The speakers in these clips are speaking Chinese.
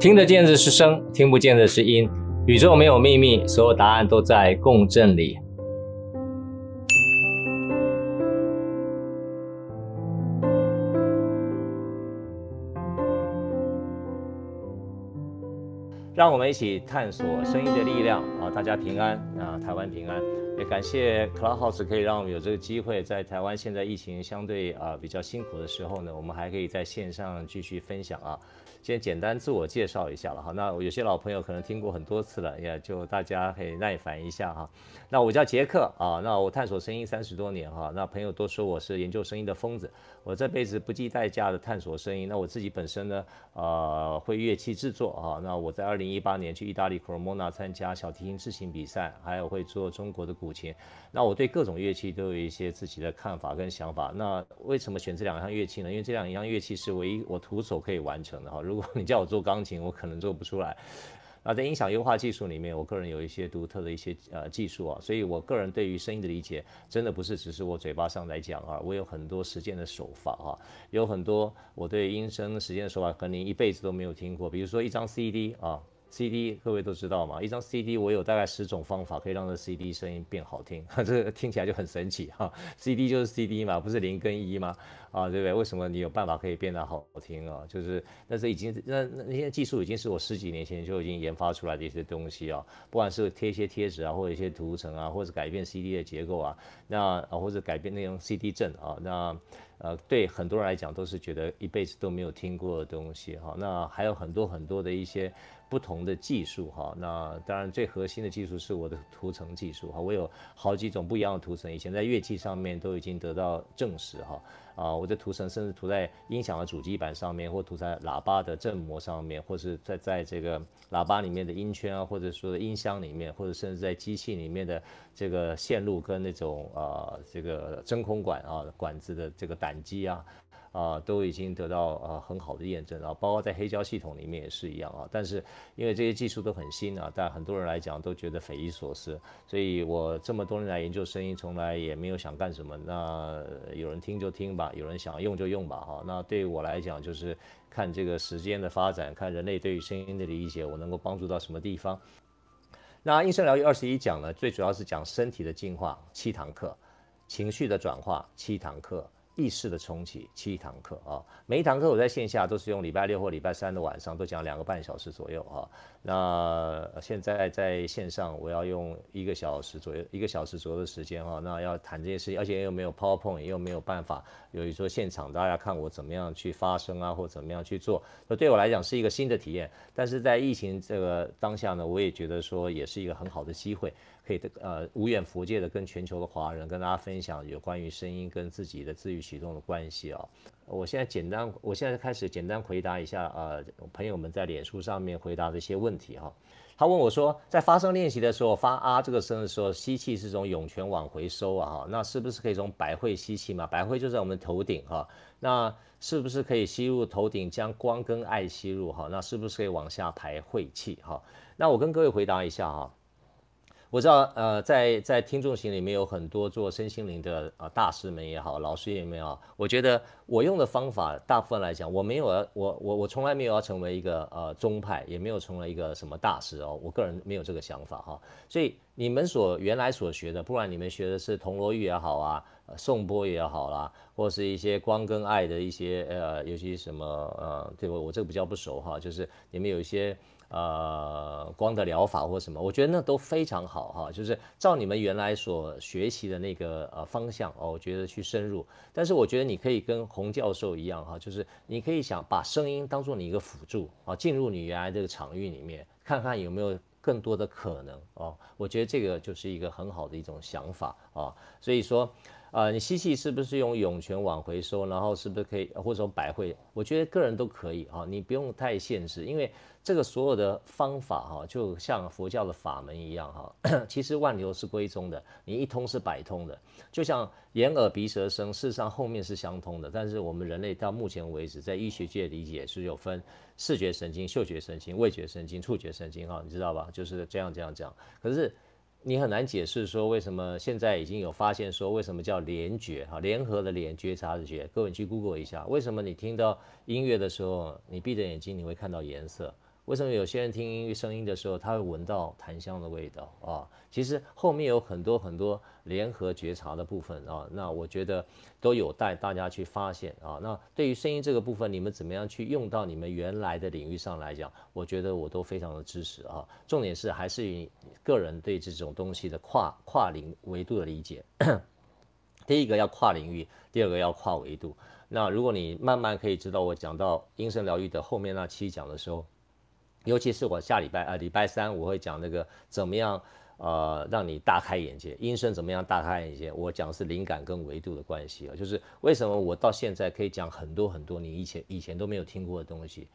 听得见的是声，听不见的是音。宇宙没有秘密，所有答案都在共振里。让我们一起探索声音的力量啊！大家平安啊！台湾平安。也感谢 Clubhouse 可以让我们有这个机会，在台湾现在疫情相对啊比较辛苦的时候呢，我们还可以在线上继续分享啊。先简单自我介绍一下了哈，那有些老朋友可能听过很多次了，也就大家可以耐烦一下哈。那我叫杰克啊，那我探索声音三十多年哈，那朋友都说我是研究声音的疯子，我这辈子不计代价的探索声音。那我自己本身呢，呃，会乐器制作啊，那我在二零一八年去意大利 Cremona 参加小提琴制琴比赛，还有会做中国的古琴。那我对各种乐器都有一些自己的看法跟想法。那为什么选这两样乐器呢？因为这两样乐器是唯一我徒手可以完成的哈。如果你叫我做钢琴，我可能做不出来。那在音响优化技术里面，我个人有一些独特的一些呃技术啊，所以我个人对于声音的理解，真的不是只是我嘴巴上来讲啊，我有很多实践的手法啊，有很多我对音声实践的手法，可能您一辈子都没有听过，比如说一张 CD 啊。CD 各位都知道嘛，一张 CD 我有大概十种方法可以让这 CD 声音变好听，哈 这听起来就很神奇哈。CD 就是 CD 嘛，不是零跟一吗？啊，对不对？为什么你有办法可以变得好听啊？就是那是已经那那些技术已经是我十几年前就已经研发出来的一些东西啊，不管是贴一些贴纸啊，或者一些涂层啊，或者改变 CD 的结构啊，那啊或者改变那种 CD 阵啊，那呃对很多人来讲都是觉得一辈子都没有听过的东西哈。那还有很多很多的一些。不同的技术哈，那当然最核心的技术是我的涂层技术哈，我有好几种不一样的涂层，以前在乐器上面都已经得到证实哈，啊，我的涂层甚至涂在音响的主机板上面，或涂在喇叭的振膜上面，或是在在这个喇叭里面的音圈啊，或者说音箱里面，或者甚至在机器里面的这个线路跟那种啊这个真空管啊管子的这个胆机啊。啊，都已经得到啊很好的验证啊，包括在黑胶系统里面也是一样啊。但是因为这些技术都很新啊，但很多人来讲都觉得匪夷所思。所以我这么多年来研究声音，从来也没有想干什么。那有人听就听吧，有人想用就用吧。哈，那对于我来讲，就是看这个时间的发展，看人类对于声音的理解，我能够帮助到什么地方。那音声疗愈二十一讲呢，最主要是讲身体的进化七堂课，情绪的转化七堂课。意识的重启七堂课啊，每一堂课我在线下都是用礼拜六或礼拜三的晚上都讲两个半小时左右啊。那现在在线上我要用一个小时左右，一个小时左右的时间哈。那要谈这些事情，而且又没有 PowerPoint，又没有办法，由于说现场大家看我怎么样去发声啊，或怎么样去做，那对我来讲是一个新的体验。但是在疫情这个当下呢，我也觉得说也是一个很好的机会。可以，呃，无远弗届的跟全球的华人跟大家分享有关于声音跟自己的自愈启动的关系啊。我现在简单，我现在开始简单回答一下呃朋友们在脸书上面回答的一些问题哈。他问我说，在发声练习的时候发啊这个声的时候，吸气是从涌泉往回收啊哈，那是不是可以从百会吸气嘛？百会就在我们头顶哈，那是不是可以吸入头顶，将光跟爱吸入哈？那是不是可以往下排晦气哈？那我跟各位回答一下哈。我知道，呃，在在听众群里面有很多做身心灵的啊大师们也好，老师也没有。我觉得我用的方法，大部分来讲，我没有我我我从来没有要成为一个呃宗派，也没有成为一个什么大师哦。我个人没有这个想法哈。所以你们所原来所学的，不管你们学的是铜锣玉也好啊，呃颂钵也好啦，或是一些光跟爱的一些呃，尤其什么呃，对我我这个比较不熟哈，就是你们有一些。呃，光的疗法或什么，我觉得那都非常好哈，就是照你们原来所学习的那个呃方向哦，我觉得去深入。但是我觉得你可以跟洪教授一样哈，就是你可以想把声音当做你一个辅助啊，进入你原来这个场域里面，看看有没有更多的可能哦。我觉得这个就是一个很好的一种想法啊，所以说。啊、你吸气是不是用涌泉往回收？然后是不是可以，或者说百会？我觉得个人都可以啊，你不用太限制，因为这个所有的方法哈，就像佛教的法门一样哈，其实万流是归宗的，你一通是百通的。就像眼耳鼻舌身，事实上后面是相通的，但是我们人类到目前为止，在医学界理解是有分视觉神经、嗅觉神经、味觉神经、触觉神经哈，你知道吧？就是这样这样这样。可是。你很难解释说为什么现在已经有发现说为什么叫联觉哈，联合的联，觉察的觉。各位你去 Google 一下，为什么你听到音乐的时候，你闭着眼睛你会看到颜色，为什么有些人听音乐声音的时候，他会闻到檀香的味道啊？其实后面有很多很多联合觉察的部分啊。那我觉得都有待大家去发现啊。那对于声音这个部分，你们怎么样去用到你们原来的领域上来讲，我觉得我都非常的支持啊。重点是还是以个人对这种东西的跨跨领维度的理解。第一个要跨领域，第二个要跨维度。那如果你慢慢可以知道我讲到音声疗愈的后面那期讲的时候，尤其是我下礼拜啊礼拜三我会讲那个怎么样呃让你大开眼界，音声怎么样大开眼界？我讲是灵感跟维度的关系啊，就是为什么我到现在可以讲很多很多你以前以前都没有听过的东西，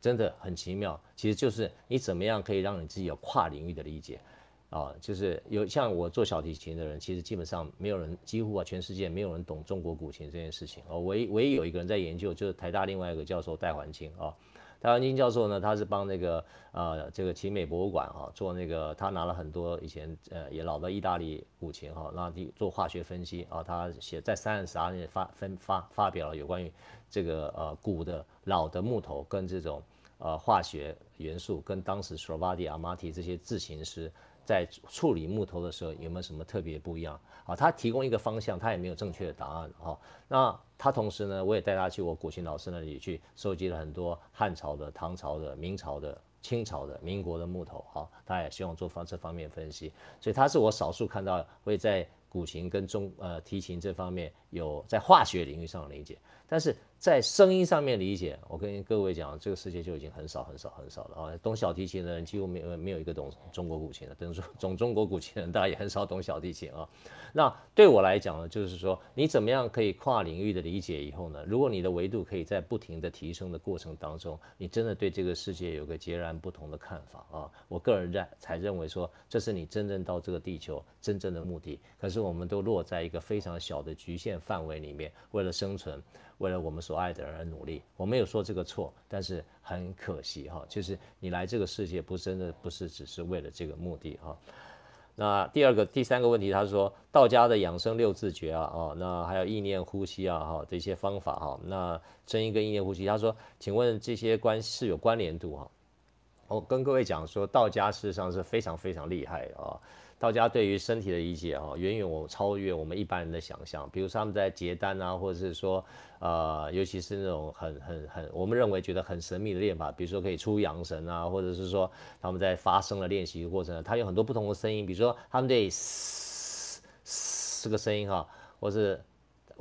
真的很奇妙。其实就是你怎么样可以让你自己有跨领域的理解。啊，就是有像我做小提琴的人，其实基本上没有人，几乎啊全世界没有人懂中国古琴这件事情啊。唯唯一有一个人在研究，就是台大另外一个教授戴环清啊。戴环清教授呢，他是帮那个呃这个奇美博物馆哈做那个，他拿了很多以前呃也老的意大利古琴哈，那做化学分析啊，他写在《三十二年发分发发表了有关于这个呃古的老的木头跟这种呃化学元素跟当时 Stravadi、Amati 这些制琴师。在处理木头的时候有没有什么特别不一样啊？他提供一个方向，他也没有正确的答案哈。那他同时呢，我也带他去我古琴老师那里去收集了很多汉朝的、唐朝的、明朝的、清朝的、民国的木头哈。他也希望做方这方面分析，所以他是我少数看到会在古琴跟中呃提琴这方面有在化学领域上的理解，但是。在声音上面理解，我跟各位讲，这个世界就已经很少很少很少了啊！懂小提琴的人几乎没有没有一个懂中国古琴的，等于说 懂中国古琴的人，大家也很少懂小提琴啊。那对我来讲呢，就是说你怎么样可以跨领域的理解以后呢？如果你的维度可以在不停的提升的过程当中，你真的对这个世界有个截然不同的看法啊！我个人认才认为说，这是你真正到这个地球真正的目的。可是我们都落在一个非常小的局限范围里面，为了生存。为了我们所爱的人而努力，我没有说这个错，但是很可惜哈，就是你来这个世界不真的不是只是为了这个目的哈。那第二个、第三个问题，他说道家的养生六字诀啊，哦，那还有意念呼吸啊，哈，这些方法哈，那声音跟意念呼吸，他说，请问这些关系有关联度哈？我跟各位讲说，道家事实上是非常非常厉害啊。道家对于身体的理解啊，远远我超越我们一般人的想象。比如说他们在结丹啊，或者是说，呃，尤其是那种很很很，我们认为觉得很神秘的练法，比如说可以出阳神啊，或者是说他们在发声的练习过程，他有很多不同的声音，比如说他们对嘶嘶这个声音哈，或是。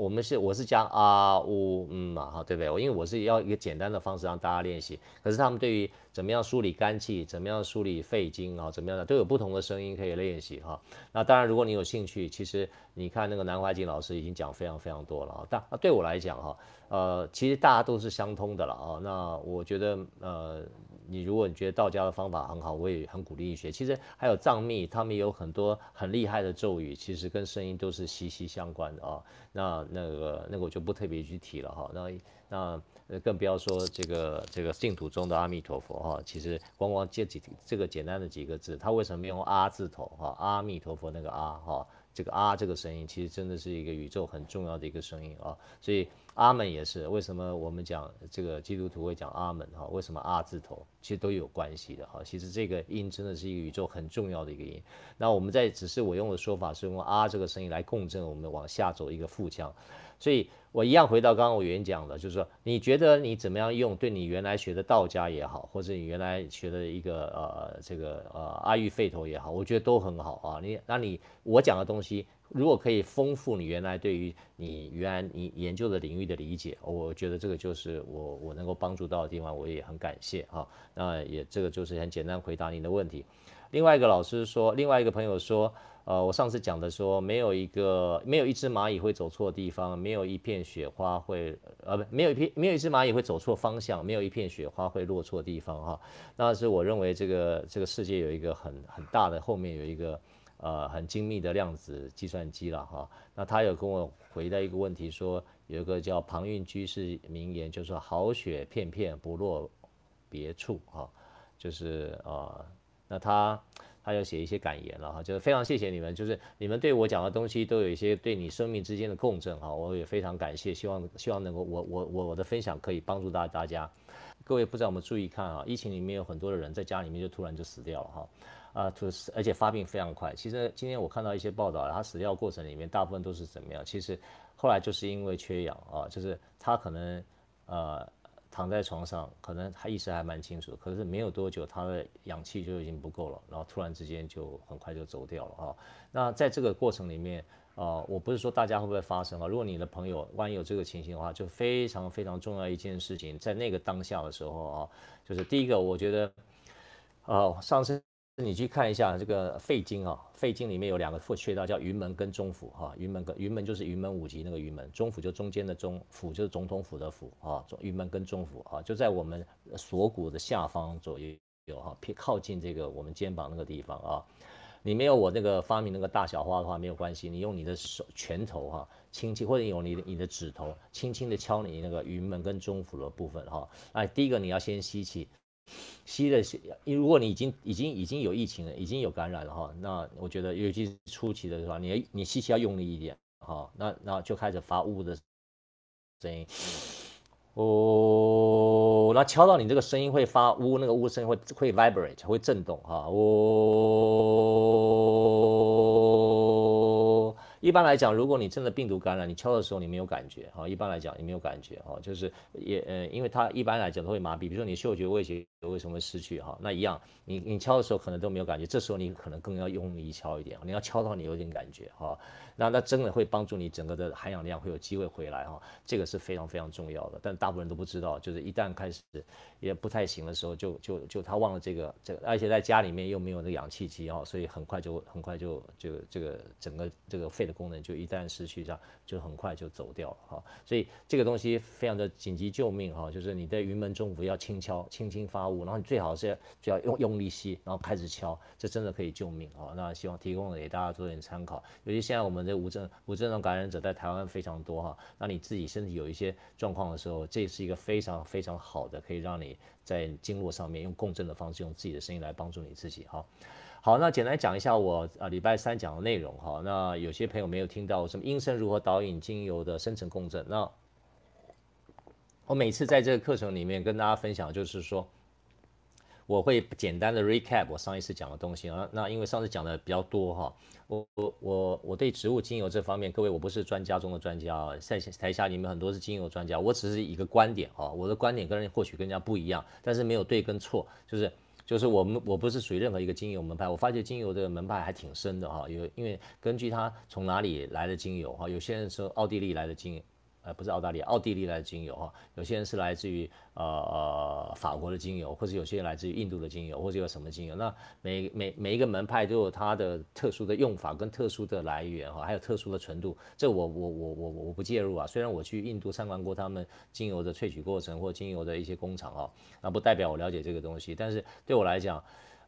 我们是我是讲啊呜嗯嘛哈，对不对？我因为我是要一个简单的方式让大家练习，可是他们对于怎么样梳理肝气，怎么样梳理肺经啊，怎么样的都有不同的声音可以练习哈。那当然，如果你有兴趣，其实你看那个南怀瑾老师已经讲非常非常多了啊。但那对我来讲哈，呃，其实大家都是相通的了啊。那我觉得呃。你如果你觉得道家的方法很好，我也很鼓励你学。其实还有藏密，他们有很多很厉害的咒语，其实跟声音都是息息相关的啊。那那个那个我就不特别去提了哈。那那更不要说这个这个净土中的阿弥陀佛哈。其实光光这几这个简单的几个字，他为什么用阿字头哈？阿弥陀佛那个阿哈，这个阿这个声音其实真的是一个宇宙很重要的一个声音啊。所以。阿门也是，为什么我们讲这个基督徒会讲阿门哈？为什么阿字头其实都有关系的哈？其实这个音真的是一个宇宙很重要的一个音。那我们在只是我用的说法是用阿这个声音来共振我们往下走一个腹腔。所以我一样回到刚刚我原讲的，就是说你觉得你怎么样用，对你原来学的道家也好，或者你原来学的一个呃这个呃阿育吠陀也好，我觉得都很好啊。你那你我讲的东西。如果可以丰富你原来对于你原来你研究的领域的理解，我觉得这个就是我我能够帮助到的地方，我也很感谢哈。那也这个就是很简单回答您的问题。另外一个老师说，另外一个朋友说，呃，我上次讲的说，没有一个没有一只蚂蚁会走错地方，没有一片雪花会呃不没有一片没有一只蚂蚁会走错方向，没有一片雪花会落错地方哈。那是我认为这个这个世界有一个很很大的后面有一个。呃，很精密的量子计算机了哈。那他有跟我回答一个问题说，有一个叫庞韵居士名言，就是说好雪片片不落别处哈，就是、呃，那他他有写一些感言了哈，就是非常谢谢你们，就是你们对我讲的东西都有一些对你生命之间的共振哈，我也非常感谢，希望希望能够我我我我的分享可以帮助大大家。各位不知道我们注意看啊？疫情里面有很多的人在家里面就突然就死掉了哈，啊，就是而且发病非常快。其实今天我看到一些报道，他死掉过程里面大部分都是怎么样？其实后来就是因为缺氧啊，就是他可能呃。躺在床上，可能他意识还蛮清楚，可是没有多久，他的氧气就已经不够了，然后突然之间就很快就走掉了啊。那在这个过程里面，呃，我不是说大家会不会发生啊，如果你的朋友万一有这个情形的话，就非常非常重要一件事情，在那个当下的时候啊，就是第一个，我觉得，呃，上次。你去看一下这个肺经啊，肺经里面有两个穴道叫云门跟中府哈，云门跟云门就是云门五级那个云门，中府就中间的中，府就是总统府的府啊，云门跟中府啊，就在我们锁骨的下方左右有哈，偏靠近这个我们肩膀那个地方啊。你没有我那个发明那个大小花的话没有关系，你用你的手拳头哈，轻轻或者用你你的指头轻轻的敲你那个云门跟中府的部分哈。哎，第一个你要先吸气。吸的，如果你已经已经已经有疫情了，已经有感染了哈，那我觉得尤其是初期的时候，你你吸气要用力一点哈，那那就开始发呜的声音，哦，那敲到你这个声音会发呜，那个呜声会会 vibrate 会震动哈，哦。一般来讲，如果你真的病毒感染，你敲的时候你没有感觉哈。一般来讲你没有感觉哈，就是也呃，因为它一般来讲都会麻痹，比如说你嗅觉味觉为什么会失去哈？那一样，你你敲的时候可能都没有感觉，这时候你可能更要用力敲一点，你要敲到你有点感觉哈。那那真的会帮助你整个的含氧量会有机会回来哈，这个是非常非常重要的。但大部分人都不知道，就是一旦开始也不太行的时候，就就就他忘了这个这个，而且在家里面又没有那个氧气机哦，所以很快就很快就就这个整个这个肺的功能就一旦失去，这样就很快就走掉了哈。所以这个东西非常的紧急救命哈，就是你的云门中府要轻敲，轻轻发物，然后你最好是就要用用力吸，然后开始敲，这真的可以救命啊。那希望提供给大家做点参考，尤其现在我们无症无症状感染者在台湾非常多哈，那你自己身体有一些状况的时候，这是一个非常非常好的，可以让你在经络上面用共振的方式，用自己的声音来帮助你自己哈。好，那简单讲一下我啊礼拜三讲的内容哈。那有些朋友没有听到什么音声如何导引精油的生成共振，那我每次在这个课程里面跟大家分享，就是说。我会简单的 recap 我上一次讲的东西啊，那因为上次讲的比较多哈，我我我我对植物精油这方面，各位我不是专家中的专家啊，在台下你们很多是精油专家，我只是一个观点啊，我的观点跟人或许跟人家不一样，但是没有对跟错，就是就是我们我不是属于任何一个精油门派，我发觉精油的门派还挺深的哈，有因为根据它从哪里来的精油哈，有些人说奥地利来的精油。呃，不是澳大利亚，奥地利来的精油哈，有些人是来自于呃呃法国的精油，或者有些人来自于印度的精油，或者有什么精油。那每每每一个门派都有它的特殊的用法跟特殊的来源哈，还有特殊的纯度。这我我我我我不介入啊。虽然我去印度参观过他们精油的萃取过程或精油的一些工厂啊，那不代表我了解这个东西。但是对我来讲，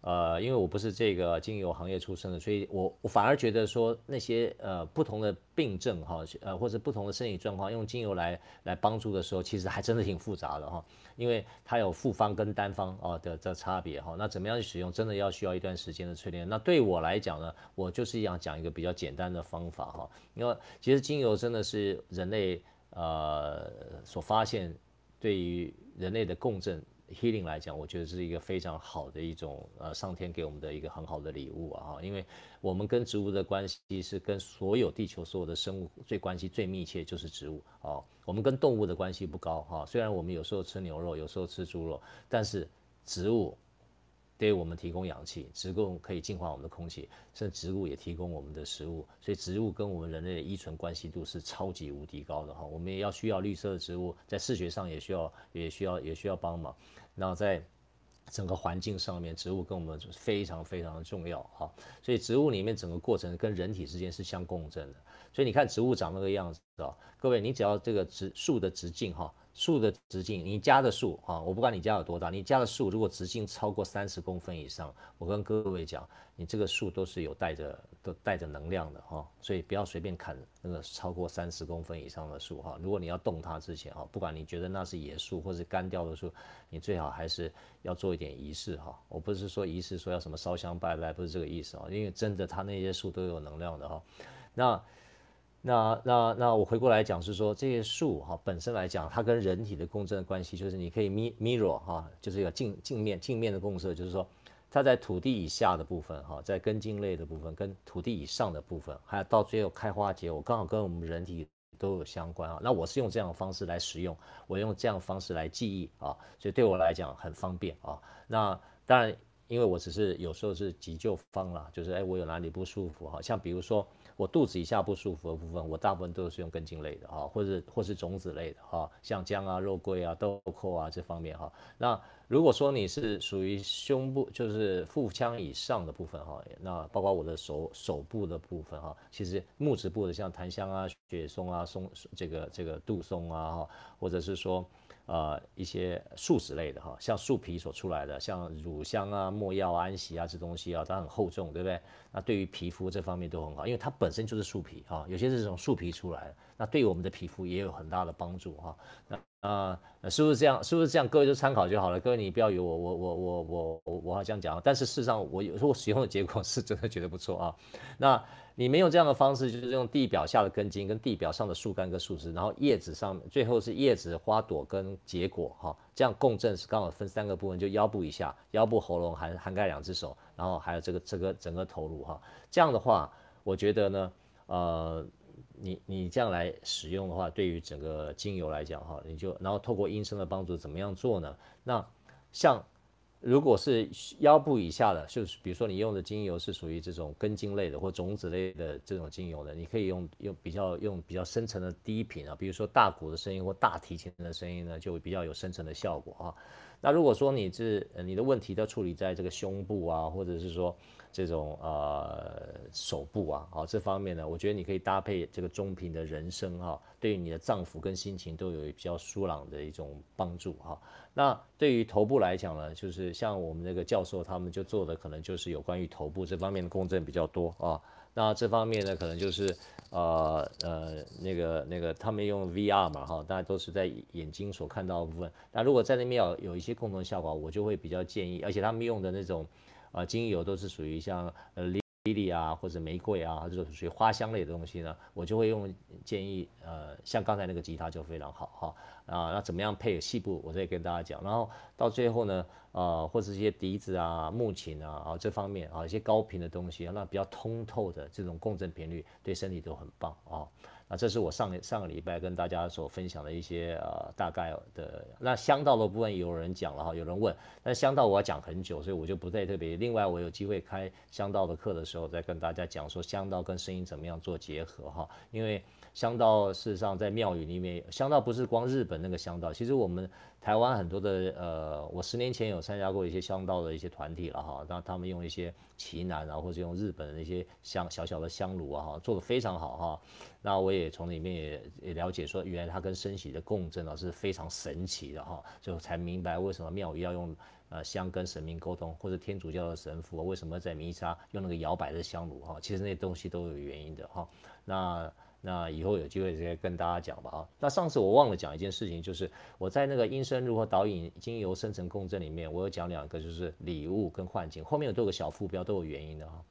呃，因为我不是这个精油行业出身的，所以我我反而觉得说那些呃不同的病症哈，呃或者不同的身体状况，用精油来来帮助的时候，其实还真的挺复杂的哈，因为它有复方跟单方啊的这差别哈。那怎么样去使用，真的要需要一段时间的淬炼。那对我来讲呢，我就是想讲一个比较简单的方法哈，因为其实精油真的是人类呃所发现对于人类的共振。Healing 来讲，我觉得是一个非常好的一种呃，上天给我们的一个很好的礼物啊！因为我们跟植物的关系是跟所有地球所有的生物最关系最密切，就是植物啊。我们跟动物的关系不高哈，虽然我们有时候吃牛肉，有时候吃猪肉，但是植物。给我们提供氧气，植物可以净化我们的空气，甚至植物也提供我们的食物，所以植物跟我们人类的依存关系度是超级无敌高的哈。我们也要需要绿色的植物，在视觉上也需要，也需要，也需要帮忙。那在整个环境上面，植物跟我们非常非常的重要哈。所以植物里面整个过程跟人体之间是相共振的。所以你看植物长那个样子啊，各位，你只要这个植树的直径哈。树的直径，你家的树啊，我不管你家有多大，你家的树如果直径超过三十公分以上，我跟各位讲，你这个树都是有带着都带着能量的哈，所以不要随便砍那个超过三十公分以上的树哈。如果你要动它之前哈，不管你觉得那是野树或是干掉的树，你最好还是要做一点仪式哈。我不是说仪式说要什么烧香拜拜，不是这个意思啊，因为真的它那些树都有能量的哈。那。那那那我回过来讲是说，这些树哈本身来讲，它跟人体的共振的关系，就是你可以 mirror 哈，就是一个镜镜面镜面的共振，就是说它在土地以下的部分哈，在根茎类的部分跟土地以上的部分，还有到最后开花结果，刚好跟我们人体都有相关啊。那我是用这样的方式来使用，我用这样的方式来记忆啊，所以对我来讲很方便啊。那当然，因为我只是有时候是急救方啦，就是哎我有哪里不舒服哈，像比如说。我肚子以下不舒服的部分，我大部分都是用根茎类的哈，或者或是种子类的哈，像姜啊、肉桂啊、豆蔻啊这方面哈。那如果说你是属于胸部，就是腹腔以上的部分哈，那包括我的手手部的部分哈，其实木质部的像檀香啊、雪松啊、松这个这个杜松啊哈，或者是说。呃，一些树脂类的哈，像树皮所出来的，像乳香啊、没药、安息啊这东西啊，它很厚重，对不对？那对于皮肤这方面都很好，因为它本身就是树皮啊，有些是这种树皮出来的，那对我们的皮肤也有很大的帮助哈。那啊，是不是这样？是不是这样？各位就参考就好了。各位你不要以为我我我我我我我好这样讲，但是事实上我有时候使用的结果是真的觉得不错啊。那。你没有这样的方式，就是用地表下的根茎跟地表上的树干跟树枝，然后叶子上最后是叶子、花朵跟结果，哈，这样共振是刚好分三个部分，就腰部以下、腰部、喉咙含涵盖两只手，然后还有这个这个整个头颅，哈，这样的话，我觉得呢，呃，你你这样来使用的话，对于整个精油来讲，哈，你就然后透过音声的帮助，怎么样做呢？那像。如果是腰部以下的，就是比如说你用的精油是属于这种根茎类的或种子类的这种精油的，你可以用用比较用比较深层的低频啊，比如说大鼓的声音或大提琴的声音呢，就会比较有深层的效果啊。那如果说你是你的问题都处理在这个胸部啊，或者是说。这种呃手部啊，好这方面呢，我觉得你可以搭配这个中频的人声哈，对于你的脏腑跟心情都有比较舒朗的一种帮助哈。那对于头部来讲呢，就是像我们那个教授他们就做的可能就是有关于头部这方面的共振比较多啊。那这方面呢，可能就是呃呃那个那个他们用 VR 嘛哈，大家都是在眼睛所看到的部分。那如果在那边有有一些共同效果，我就会比较建议，而且他们用的那种。啊，精油都是属于像呃莉莉啊或者玫瑰啊，这种属于花香类的东西呢，我就会用建议呃，像刚才那个吉他就非常好哈啊，那怎么样配细部，我再跟大家讲。然后到最后呢，呃，或者一些笛子啊、木琴啊啊这方面啊一些高频的东西，那比较通透的这种共振频率，对身体都很棒啊。这是我上上个礼拜跟大家所分享的一些呃大概的。那香道的部分有人讲了哈，有人问，但香道我要讲很久，所以我就不再特别。另外我有机会开香道的课的时候，再跟大家讲说香道跟声音怎么样做结合哈，因为。香道事实上在庙宇里面，香道不是光日本那个香道，其实我们台湾很多的呃，我十年前有参加过一些香道的一些团体了哈，那他们用一些奇楠啊，或者用日本的那些香小小的香炉啊哈，做的非常好哈。那我也从里面也也了解说，原来它跟生息的共振啊是非常神奇的哈，就才明白为什么庙宇要用呃香跟神明沟通，或者天主教的神父为什么在弥撒用那个摇摆的香炉哈，其实那些东西都有原因的哈。那那以后有机会再跟大家讲吧啊。那上次我忘了讲一件事情，就是我在那个音声如何导引精油生成共振里面，我有讲两个，就是礼物跟幻境，后面有都有个小副标，都有原因的哈。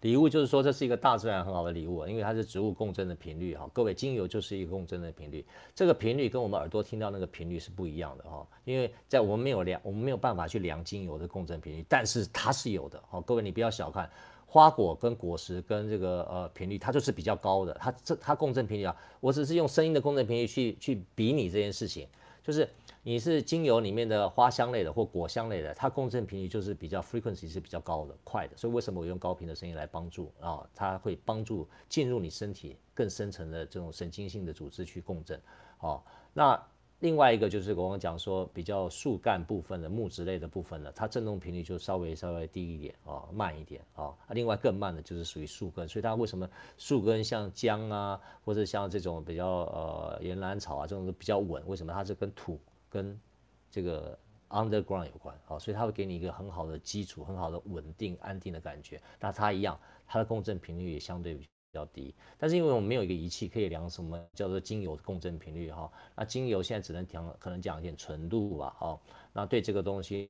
礼物就是说这是一个大自然很好的礼物，因为它是植物共振的频率哈。各位，精油就是一个共振的频率，这个频率跟我们耳朵听到那个频率是不一样的哈。因为在我们没有量，我们没有办法去量精油的共振频率，但是它是有的哈。各位，你不要小看。花果跟果实跟这个呃频率，它就是比较高的，它这它共振频率啊，我只是用声音的共振频率去去比拟这件事情，就是你是精油里面的花香类的或果香类的，它共振频率就是比较 frequency 是比较高的，快的，所以为什么我用高频的声音来帮助啊？它会帮助进入你身体更深层的这种神经性的组织去共振，好，那。另外一个就是我刚刚讲说比较树干部分的木质类的部分呢，它振动频率就稍微稍微低一点啊，慢一点啊。另外更慢的就是属于树根，所以它为什么树根像姜啊，或者像这种比较呃岩兰草啊这种都比较稳？为什么它是跟土跟这个 underground 有关啊？所以它会给你一个很好的基础，很好的稳定安定的感觉。那它一样，它的共振频率也相对比。比较低，但是因为我们没有一个仪器可以量什么叫做精油共振频率哈，那精油现在只能讲可能讲一点纯度吧，哈，那对这个东西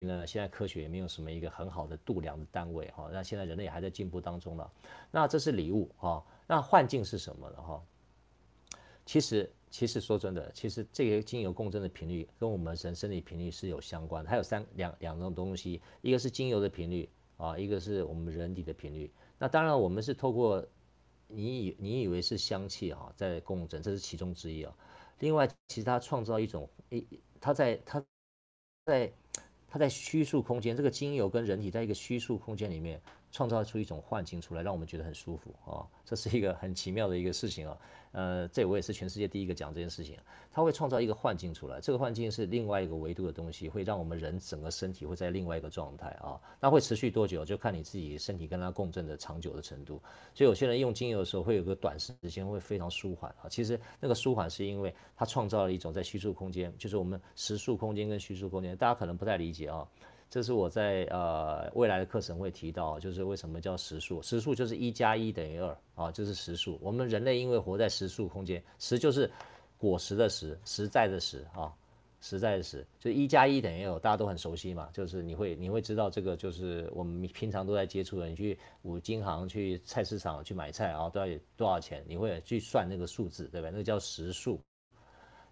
呢，现在科学也没有什么一个很好的度量的单位哈，那现在人类也还在进步当中了，那这是礼物哈，那幻境是什么呢哈？其实其实说真的，其实这个精油共振的频率跟我们人生理频率是有相关的，还有三两两种东西，一个是精油的频率啊，一个是我们人体的频率，那当然我们是透过。你以你以为是香气哈，在共振，这是其中之一啊。另外，其实它创造一种，一，它在它在它在虚数空间，这个精油跟人体在一个虚数空间里面。创造出一种幻境出来，让我们觉得很舒服啊，这是一个很奇妙的一个事情啊。呃，这我也是全世界第一个讲这件事情。它会创造一个幻境出来，这个幻境是另外一个维度的东西，会让我们人整个身体会在另外一个状态啊。那会持续多久，就看你自己身体跟它共振的长久的程度。所以有些人用精油的时候，会有个短时间会非常舒缓啊。其实那个舒缓是因为它创造了一种在虚数空间，就是我们实数空间跟虚数空间，大家可能不太理解啊。这是我在呃未来的课程会提到，就是为什么叫实数？实数就是一加一等于二啊，就是实数。我们人类因为活在实数空间，实就是果实的实，实在的实啊，实在的实，就一加一等于二，大家都很熟悉嘛。就是你会你会知道这个，就是我们平常都在接触的，你去五金行、去菜市场去买菜啊，都要有多少钱？你会去算那个数字，对不对？那个叫实数。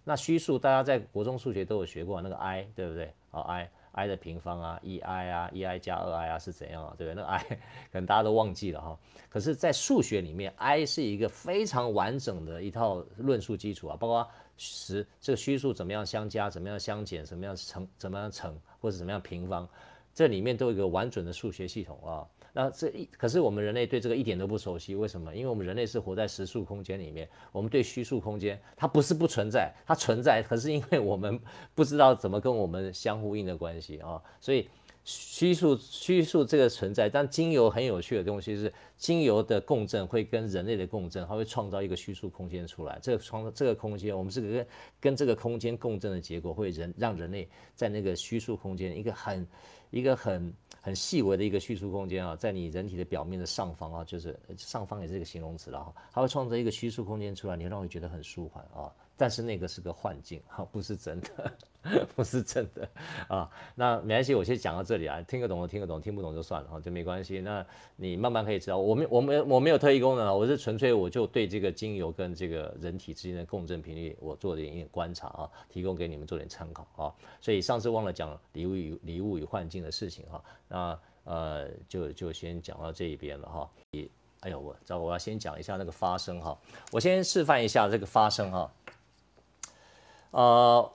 那虚数，大家在国中数学都有学过那个 i，对不对？啊，i。I 的平方啊，，e i 啊，，e i 加二 i 啊是怎样啊？对不对？那 i 可能大家都忘记了哈。可是，在数学里面，i 是一个非常完整的一套论述基础啊，包括实这个虚数怎么样相加，怎么样相减，怎么样乘，怎么样乘，或者怎么样平方，这里面都有一个完整的数学系统啊。那这一可是我们人类对这个一点都不熟悉，为什么？因为我们人类是活在实数空间里面，我们对虚数空间它不是不存在，它存在，可是因为我们不知道怎么跟我们相呼应的关系啊，所以虚数虚数这个存在。但精油很有趣的东西是，精油的共振会跟人类的共振，它会创造一个虚数空间出来。这个创造这个空间，我们是跟跟这个空间共振的结果，会人让人类在那个虚数空间一个很一个很。很细微的一个虚数空间啊，在你人体的表面的上方啊，就是上方也是一个形容词了哈，它会创造一个虚数空间出来，你让你觉得很舒缓啊。但是那个是个幻境哈，不是真的，不是真的啊。那没关系，我先讲到这里啊，听得懂就听得懂，听不懂就算了哈，就没关系。那你慢慢可以知道，我没我没我没有特异功能啊，我是纯粹我就对这个精油跟这个人体之间的共振频率，我做了一点观察啊，提供给你们做点参考啊。所以上次忘了讲礼物与礼物与幻境的事情哈，那呃就就先讲到这一边了哈。你哎呦我，找我要先讲一下那个发声哈，我先示范一下这个发声哈。呃，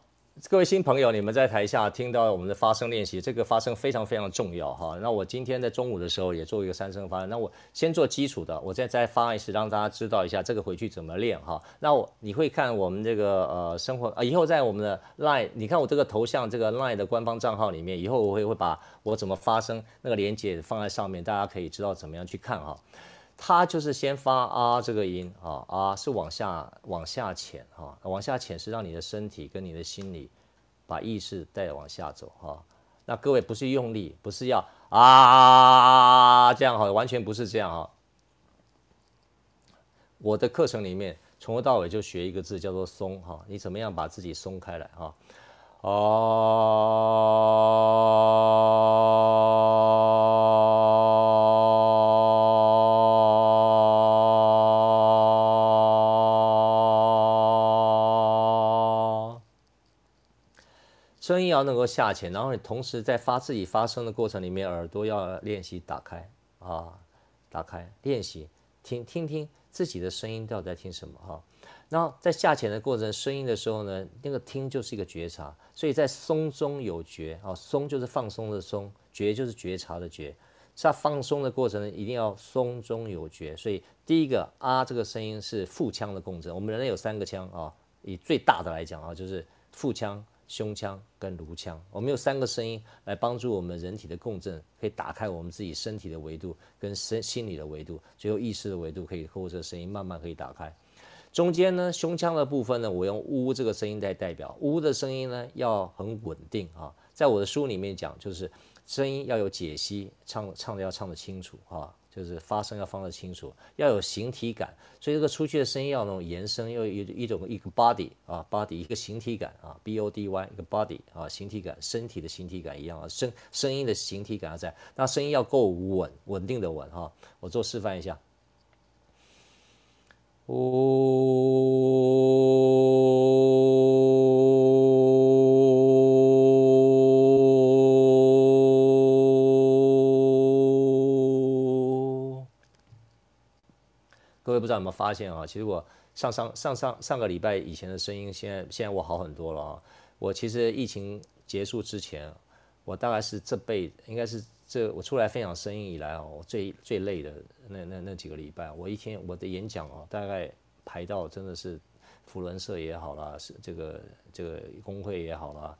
各位新朋友，你们在台下听到我们的发声练习，这个发声非常非常重要哈。那我今天在中午的时候也做一个三声发声，那我先做基础的，我再再发一次，让大家知道一下这个回去怎么练哈。那我你会看我们这个呃生活啊，以后在我们的 Line，你看我这个头像这个 Line 的官方账号里面，以后我会会把我怎么发声那个连接放在上面，大家可以知道怎么样去看哈。它就是先发啊这个音啊啊是往下往下潜啊，往下潜是让你的身体跟你的心理把意识带往下走哈。那各位不是用力，不是要啊这样哈，完全不是这样哈。我的课程里面从头到尾就学一个字叫做松哈，你怎么样把自己松开来哈？哦。要能够下潜，然后你同时在发自己发声的过程里面，耳朵要练习打开啊，打开练习听听听自己的声音到底在听什么哈。然后在下潜的过程声音的时候呢，那个听就是一个觉察，所以在松中有觉啊，松就是放松的松，觉就是觉察的觉。在放松的过程呢，一定要松中有觉。所以第一个啊，这个声音是腹腔的共振。我们人类有三个腔啊，以最大的来讲啊，就是。腹腔、胸腔跟颅腔，我们有三个声音来帮助我们人体的共振，可以打开我们自己身体的维度跟身心理的维度，最后意识的维度可以透过这个声音慢慢可以打开。中间呢，胸腔的部分呢，我用呜这个声音来代表，呜的声音呢要很稳定啊，在我的书里面讲，就是声音要有解析，唱唱的要唱得清楚啊。就是发声要放得清楚，要有形体感，所以这个出去的声音要那种延伸，要有一一种一个 body 啊，body 一个形体感啊，b o d y 一个 body 啊，形体感，身体的形体感一样啊，声声音的形体感要在，那声音要够稳，稳定的稳哈，我做示范一下，各道有没有发现啊？其实我上上上上上个礼拜以前的声音，现在现在我好很多了啊！我其实疫情结束之前，我大概是这辈应该是这我出来分享声音以来啊，我最最累的那那那几个礼拜，我一天我的演讲啊，大概排到真的是福伦社也好啦，是这个这个工会也好啦。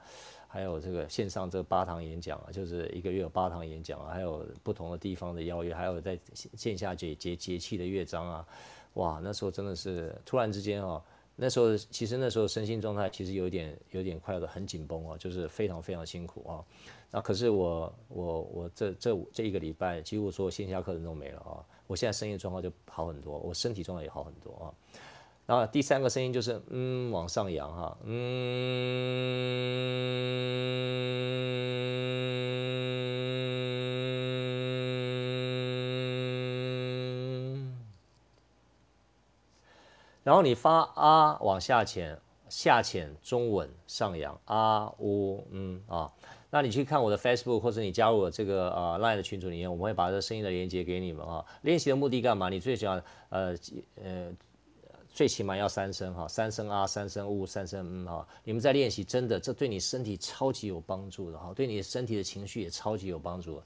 还有这个线上这个八堂演讲啊，就是一个月有八堂演讲啊，还有不同的地方的邀约，还有在线下节节节气的乐章啊，哇，那时候真的是突然之间啊，那时候其实那时候身心状态其实有点有点快要的很紧绷哦，就是非常非常辛苦啊。那可是我我我这这这一个礼拜几乎所有线下课程都没了啊，我现在生意状况就好很多，我身体状态也好很多啊。然后第三个声音就是嗯，往上扬哈，嗯。然后你发啊，往下潜，下潜中稳上扬啊呜嗯啊。那你去看我的 Facebook 或者你加入我这个呃 Line 的群组里面，我们会把这声音的连接给你们啊。练习的目的干嘛？你最喜欢呃呃。最起码要三声哈，三声啊，三声呜，三声嗯哈。你们在练习，真的，这对你身体超级有帮助的哈，对你身体的情绪也超级有帮助。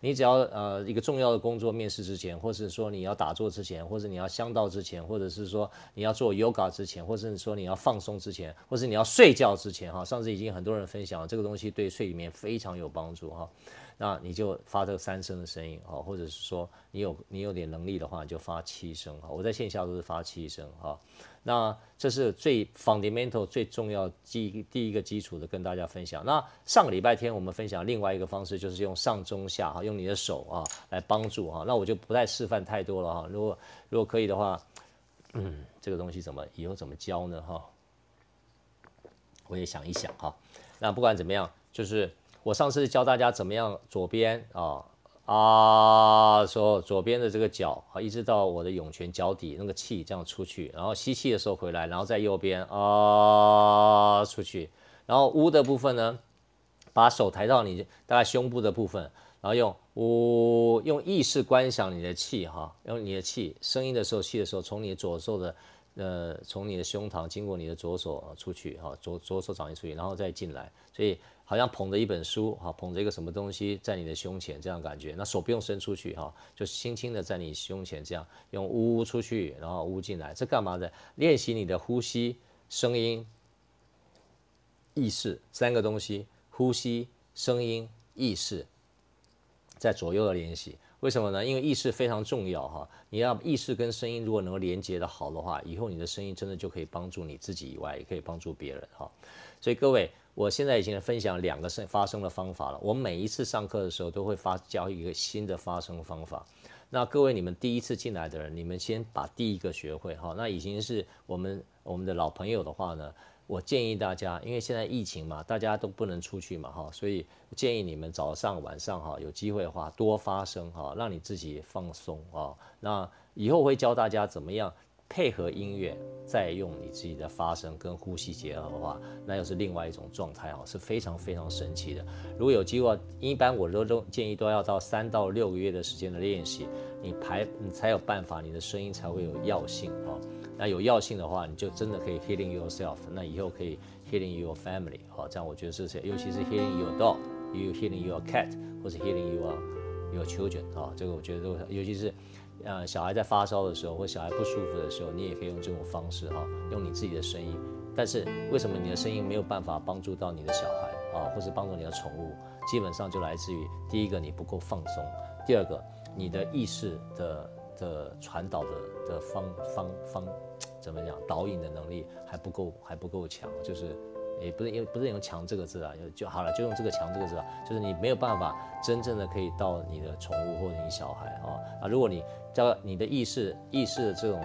你只要呃一个重要的工作面试之前，或是说你要打坐之前，或者你要香道之前，或者是说你要做 yoga 之前，或者是说你要放松之前，或是你要睡觉之前哈。上次已经很多人分享了这个东西，对睡眠非常有帮助哈。那你就发这个三声的声音啊，或者是说你有你有点能力的话，你就发七声哈。我在线下都是发七声哈。那这是最 fundamental 最重要基第一个基础的跟大家分享。那上个礼拜天我们分享另外一个方式，就是用上中下哈，用你的手啊来帮助哈。那我就不再示范太多了哈。如果如果可以的话，嗯，这个东西怎么以后怎么教呢哈？我也想一想哈。那不管怎么样，就是。我上次教大家怎么样左边啊啊说左边的这个脚啊，一直到我的涌泉脚底那个气这样出去，然后吸气的时候回来，然后在右边啊出去，然后呜的部分呢，把手抬到你大概胸部的部分，然后用呜用意识观想你的气哈，用你的气声音的时候气的时候从你左手的呃从你的胸膛经过你的左手出去哈，左左手掌心出去，然后再进来，所以。好像捧着一本书，哈，捧着一个什么东西在你的胸前，这样感觉。那手不用伸出去，哈，就轻轻的在你胸前这样用呜呜出去，然后呜进来，这干嘛的？练习你的呼吸、声音、意识三个东西。呼吸、声音、意识，在左右的练习。为什么呢？因为意识非常重要，哈。你要意识跟声音如果能够连接的好的话，以后你的声音真的就可以帮助你自己以外，也可以帮助别人，哈。所以各位。我现在已经分享两个声发声的方法了。我每一次上课的时候都会发教一个新的发声方法。那各位你们第一次进来的人，你们先把第一个学会哈。那已经是我们我们的老朋友的话呢，我建议大家，因为现在疫情嘛，大家都不能出去嘛哈，所以建议你们早上晚上哈有机会的话多发声哈，让你自己放松啊。那以后会教大家怎么样。配合音乐，再用你自己的发声跟呼吸结合的话，那又是另外一种状态哦，是非常非常神奇的。如果有机会，一般我都都建议都要到三到六个月的时间的练习，你排你才有办法，你的声音才会有药性哦。那有药性的话，你就真的可以 healing yourself，那以后可以 healing your family 哦。这样我觉得是尤其是 healing your dog，you healing your cat，或者 healing your your children 啊，这个我觉得都尤其是。呃，小孩在发烧的时候，或小孩不舒服的时候，你也可以用这种方式哈，用你自己的声音但是为什么你的声音没有办法帮助到你的小孩啊，或是帮助你的宠物？基本上就来自于第一个你不够放松，第二个你的意识的的传导的的方方方怎么讲导引的能力还不够还不够强，就是。也不是因为不是用“强”这个字啊，就好了，就用这个“强”这个字啊，就是你没有办法真正的可以到你的宠物或者你小孩啊啊，如果你叫你的意识意识的这种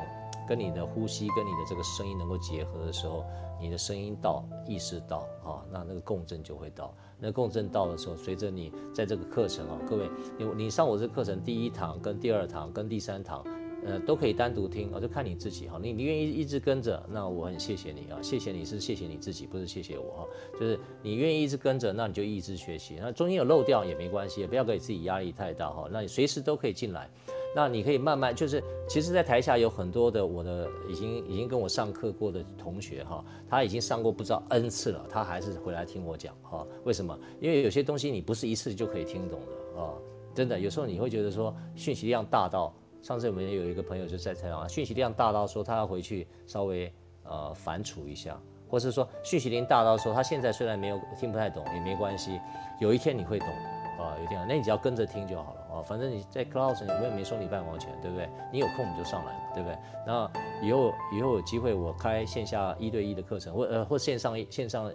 跟你的呼吸跟你的这个声音能够结合的时候，你的声音到意识到啊，那那个共振就会到，那共振到的时候，随着你在这个课程啊，各位你你上我这课程第一堂跟第二堂跟第三堂。呃，都可以单独听，我就看你自己哈。你你愿意一直跟着，那我很谢谢你啊，谢谢你是谢谢你自己，不是谢谢我哈。就是你愿意一直跟着，那你就一直学习。那中间有漏掉也没关系，也不要给自己压力太大哈。那你随时都可以进来，那你可以慢慢就是，其实，在台下有很多的我的已经已经跟我上课过的同学哈，他已经上过不知道 N 次了，他还是回来听我讲哈。为什么？因为有些东西你不是一次就可以听懂的啊，真的。有时候你会觉得说讯息量大到。上次我们有一个朋友就在采访，讯息量大到说他要回去稍微呃反刍一下，或是说讯息量大到说他现在虽然没有听不太懂也没关系，有一天你会懂的啊，有一天，那你只要跟着听就好了啊，反正你在 Clubhouse 我也没收你半毛钱，对不对？你有空你就上来嘛，对不对？那以后以后有机会我开线下一对一的课程，或呃或线上线上，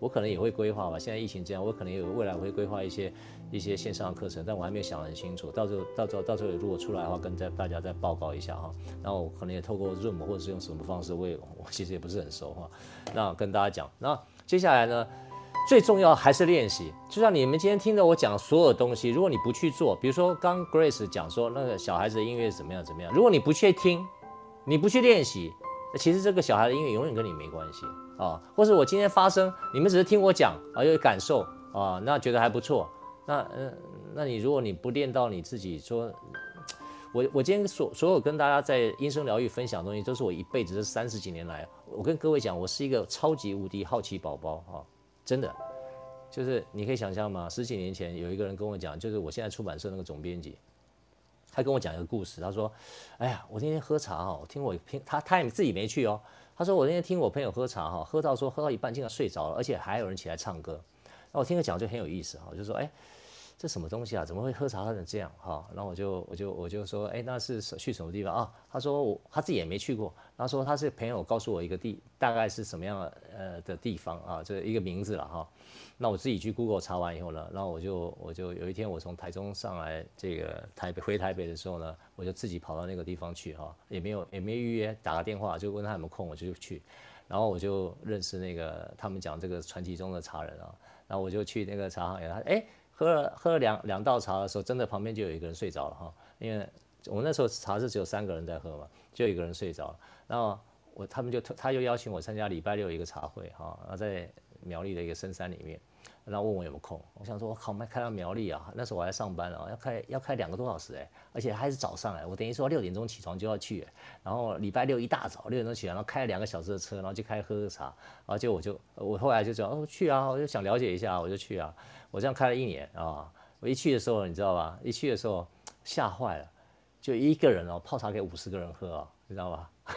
我可能也会规划吧。现在疫情这样，我可能有未来会规划一些。一些线上的课程，但我还没有想得很清楚。到时候，到时候，到时候如果出来的话，跟在大家再报告一下哈。然后我可能也透过 Zoom 或者是用什么方式，我也我其实也不是很熟哈。那跟大家讲，那接下来呢，最重要还是练习。就像你们今天听着我讲所有东西，如果你不去做，比如说刚 Grace 讲说那个小孩子的音乐怎么样怎么样，如果你不去听，你不去练习，那其实这个小孩的音乐永远跟你没关系啊。或是我今天发声，你们只是听我讲啊，有感受啊，那觉得还不错。那嗯，那你如果你不练到你自己说，我我今天所所有跟大家在音声疗愈分享的东西，都是我一辈子这三十几年来，我跟各位讲，我是一个超级无敌好奇宝宝哈，真的，就是你可以想象吗？十几年前有一个人跟我讲，就是我现在出版社那个总编辑，他跟我讲一个故事，他说，哎呀，我那天喝茶哦，听我听他他也自己没去哦，他说我那天听我朋友喝茶哈，喝到说喝到一半竟然睡着了，而且还有人起来唱歌。那我听他讲就很有意思哈，就说哎，这什么东西啊？怎么会喝茶喝成这样哈？然后我就我就我就说哎，那是去什么地方啊？他说我他自己也没去过，他说他是朋友告诉我一个地，大概是什么样呃的地方啊？这一个名字了哈。那我自己去 Google 查完以后呢，然后我就我就有一天我从台中上来这个台北回台北的时候呢，我就自己跑到那个地方去哈，也没有也没预约，打个电话就问他有没有空，我就去，然后我就认识那个他们讲这个传奇中的茶人啊。然后我就去那个茶行，他哎，喝了喝了两两道茶的时候，真的旁边就有一个人睡着了哈，因为我们那时候茶是只有三个人在喝嘛，就有一个人睡着了。然后我他们就他又邀请我参加礼拜六一个茶会哈，然后在苗栗的一个深山里面。然后问我有没有空，我想说，我靠，没开到苗栗啊！那时候我还上班啊，要开要开两个多小时哎，而且还是早上哎，我等于说六点钟起床就要去，然后礼拜六一大早六点钟起来，然后开了两个小时的车，然后就开喝喝茶，然后就我就我后来就知道哦去啊，我就想了解一下，我就去啊，我这样开了一年啊，我一去的时候你知道吧？一去的时候吓坏了，就一个人哦泡茶给五十个人喝啊，你知道吧？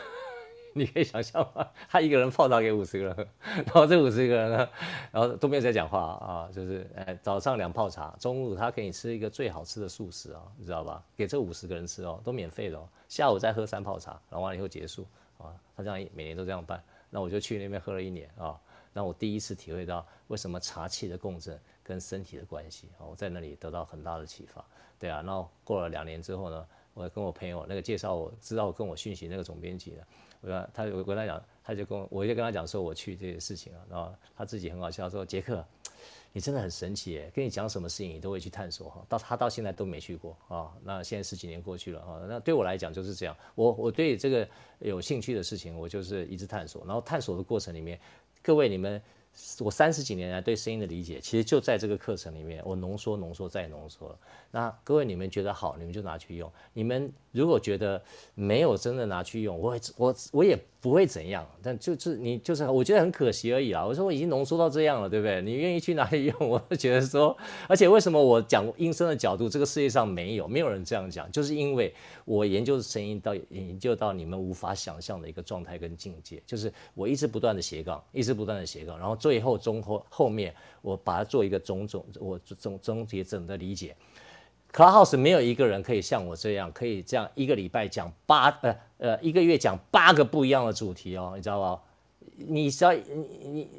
你可以想象吗？他一个人泡茶给五十个人喝，然后这五十个人呢，然后都没有在讲话啊，就是哎，早上两泡茶，中午他给你吃一个最好吃的素食啊，你知道吧？给这五十个人吃哦，都免费的哦。下午再喝三泡茶，然后完了以后结束啊。他这样每年都这样办，那我就去那边喝了一年啊。那我第一次体会到为什么茶气的共振跟身体的关系，我在那里得到很大的启发。对啊，然后过了两年之后呢，我跟我朋友那个介绍我知道跟我讯息那个总编辑的。我跟他，我跟他讲，他就跟我，我就跟他讲说我去这些事情啊，然后他自己很好笑，说杰克，你真的很神奇耶，跟你讲什么事情你都会去探索哈，到他到现在都没去过啊，那现在十几年过去了哈，那对我来讲就是这样，我我对这个有兴趣的事情，我就是一直探索，然后探索的过程里面，各位你们。我三十几年来对声音的理解，其实就在这个课程里面，我浓缩、浓缩再浓缩。那各位你们觉得好，你们就拿去用。你们如果觉得没有真的拿去用，我我我也不会怎样，但就是你就是我觉得很可惜而已啊。我说我已经浓缩到这样了，对不对？你愿意去哪里用？我就觉得说，而且为什么我讲音声的角度，这个世界上没有没有人这样讲，就是因为我研究声音到研究到你们无法想象的一个状态跟境界，就是我一直不断的斜杠，一直不断的斜杠，然后最后中后后面我把它做一个种种我总总结整的理解。Clubhouse 没有一个人可以像我这样，可以这样一个礼拜讲八呃呃一个月讲八个不一样的主题哦，你知道吧？你只要你你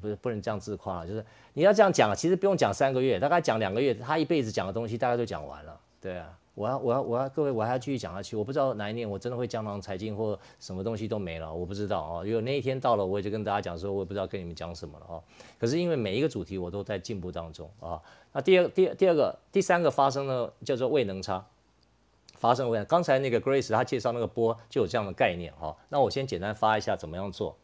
不是不能这样自夸了，就是你要这样讲，其实不用讲三个月，大概讲两个月，他一辈子讲的东西大概都讲完了，对啊。我要我要我要各位，我还要继续讲下去。我不知道哪一年我真的会江郎才尽，或什么东西都没了，我不知道啊。如果那一天到了，我也就跟大家讲说，我也不知道跟你们讲什么了啊。可是因为每一个主题我都在进步当中啊。那第二第二第二个第三个发生呢，叫做位能差发生位能。刚才那个 Grace 他介绍那个波就有这样的概念哈。那我先简单发一下怎么样做。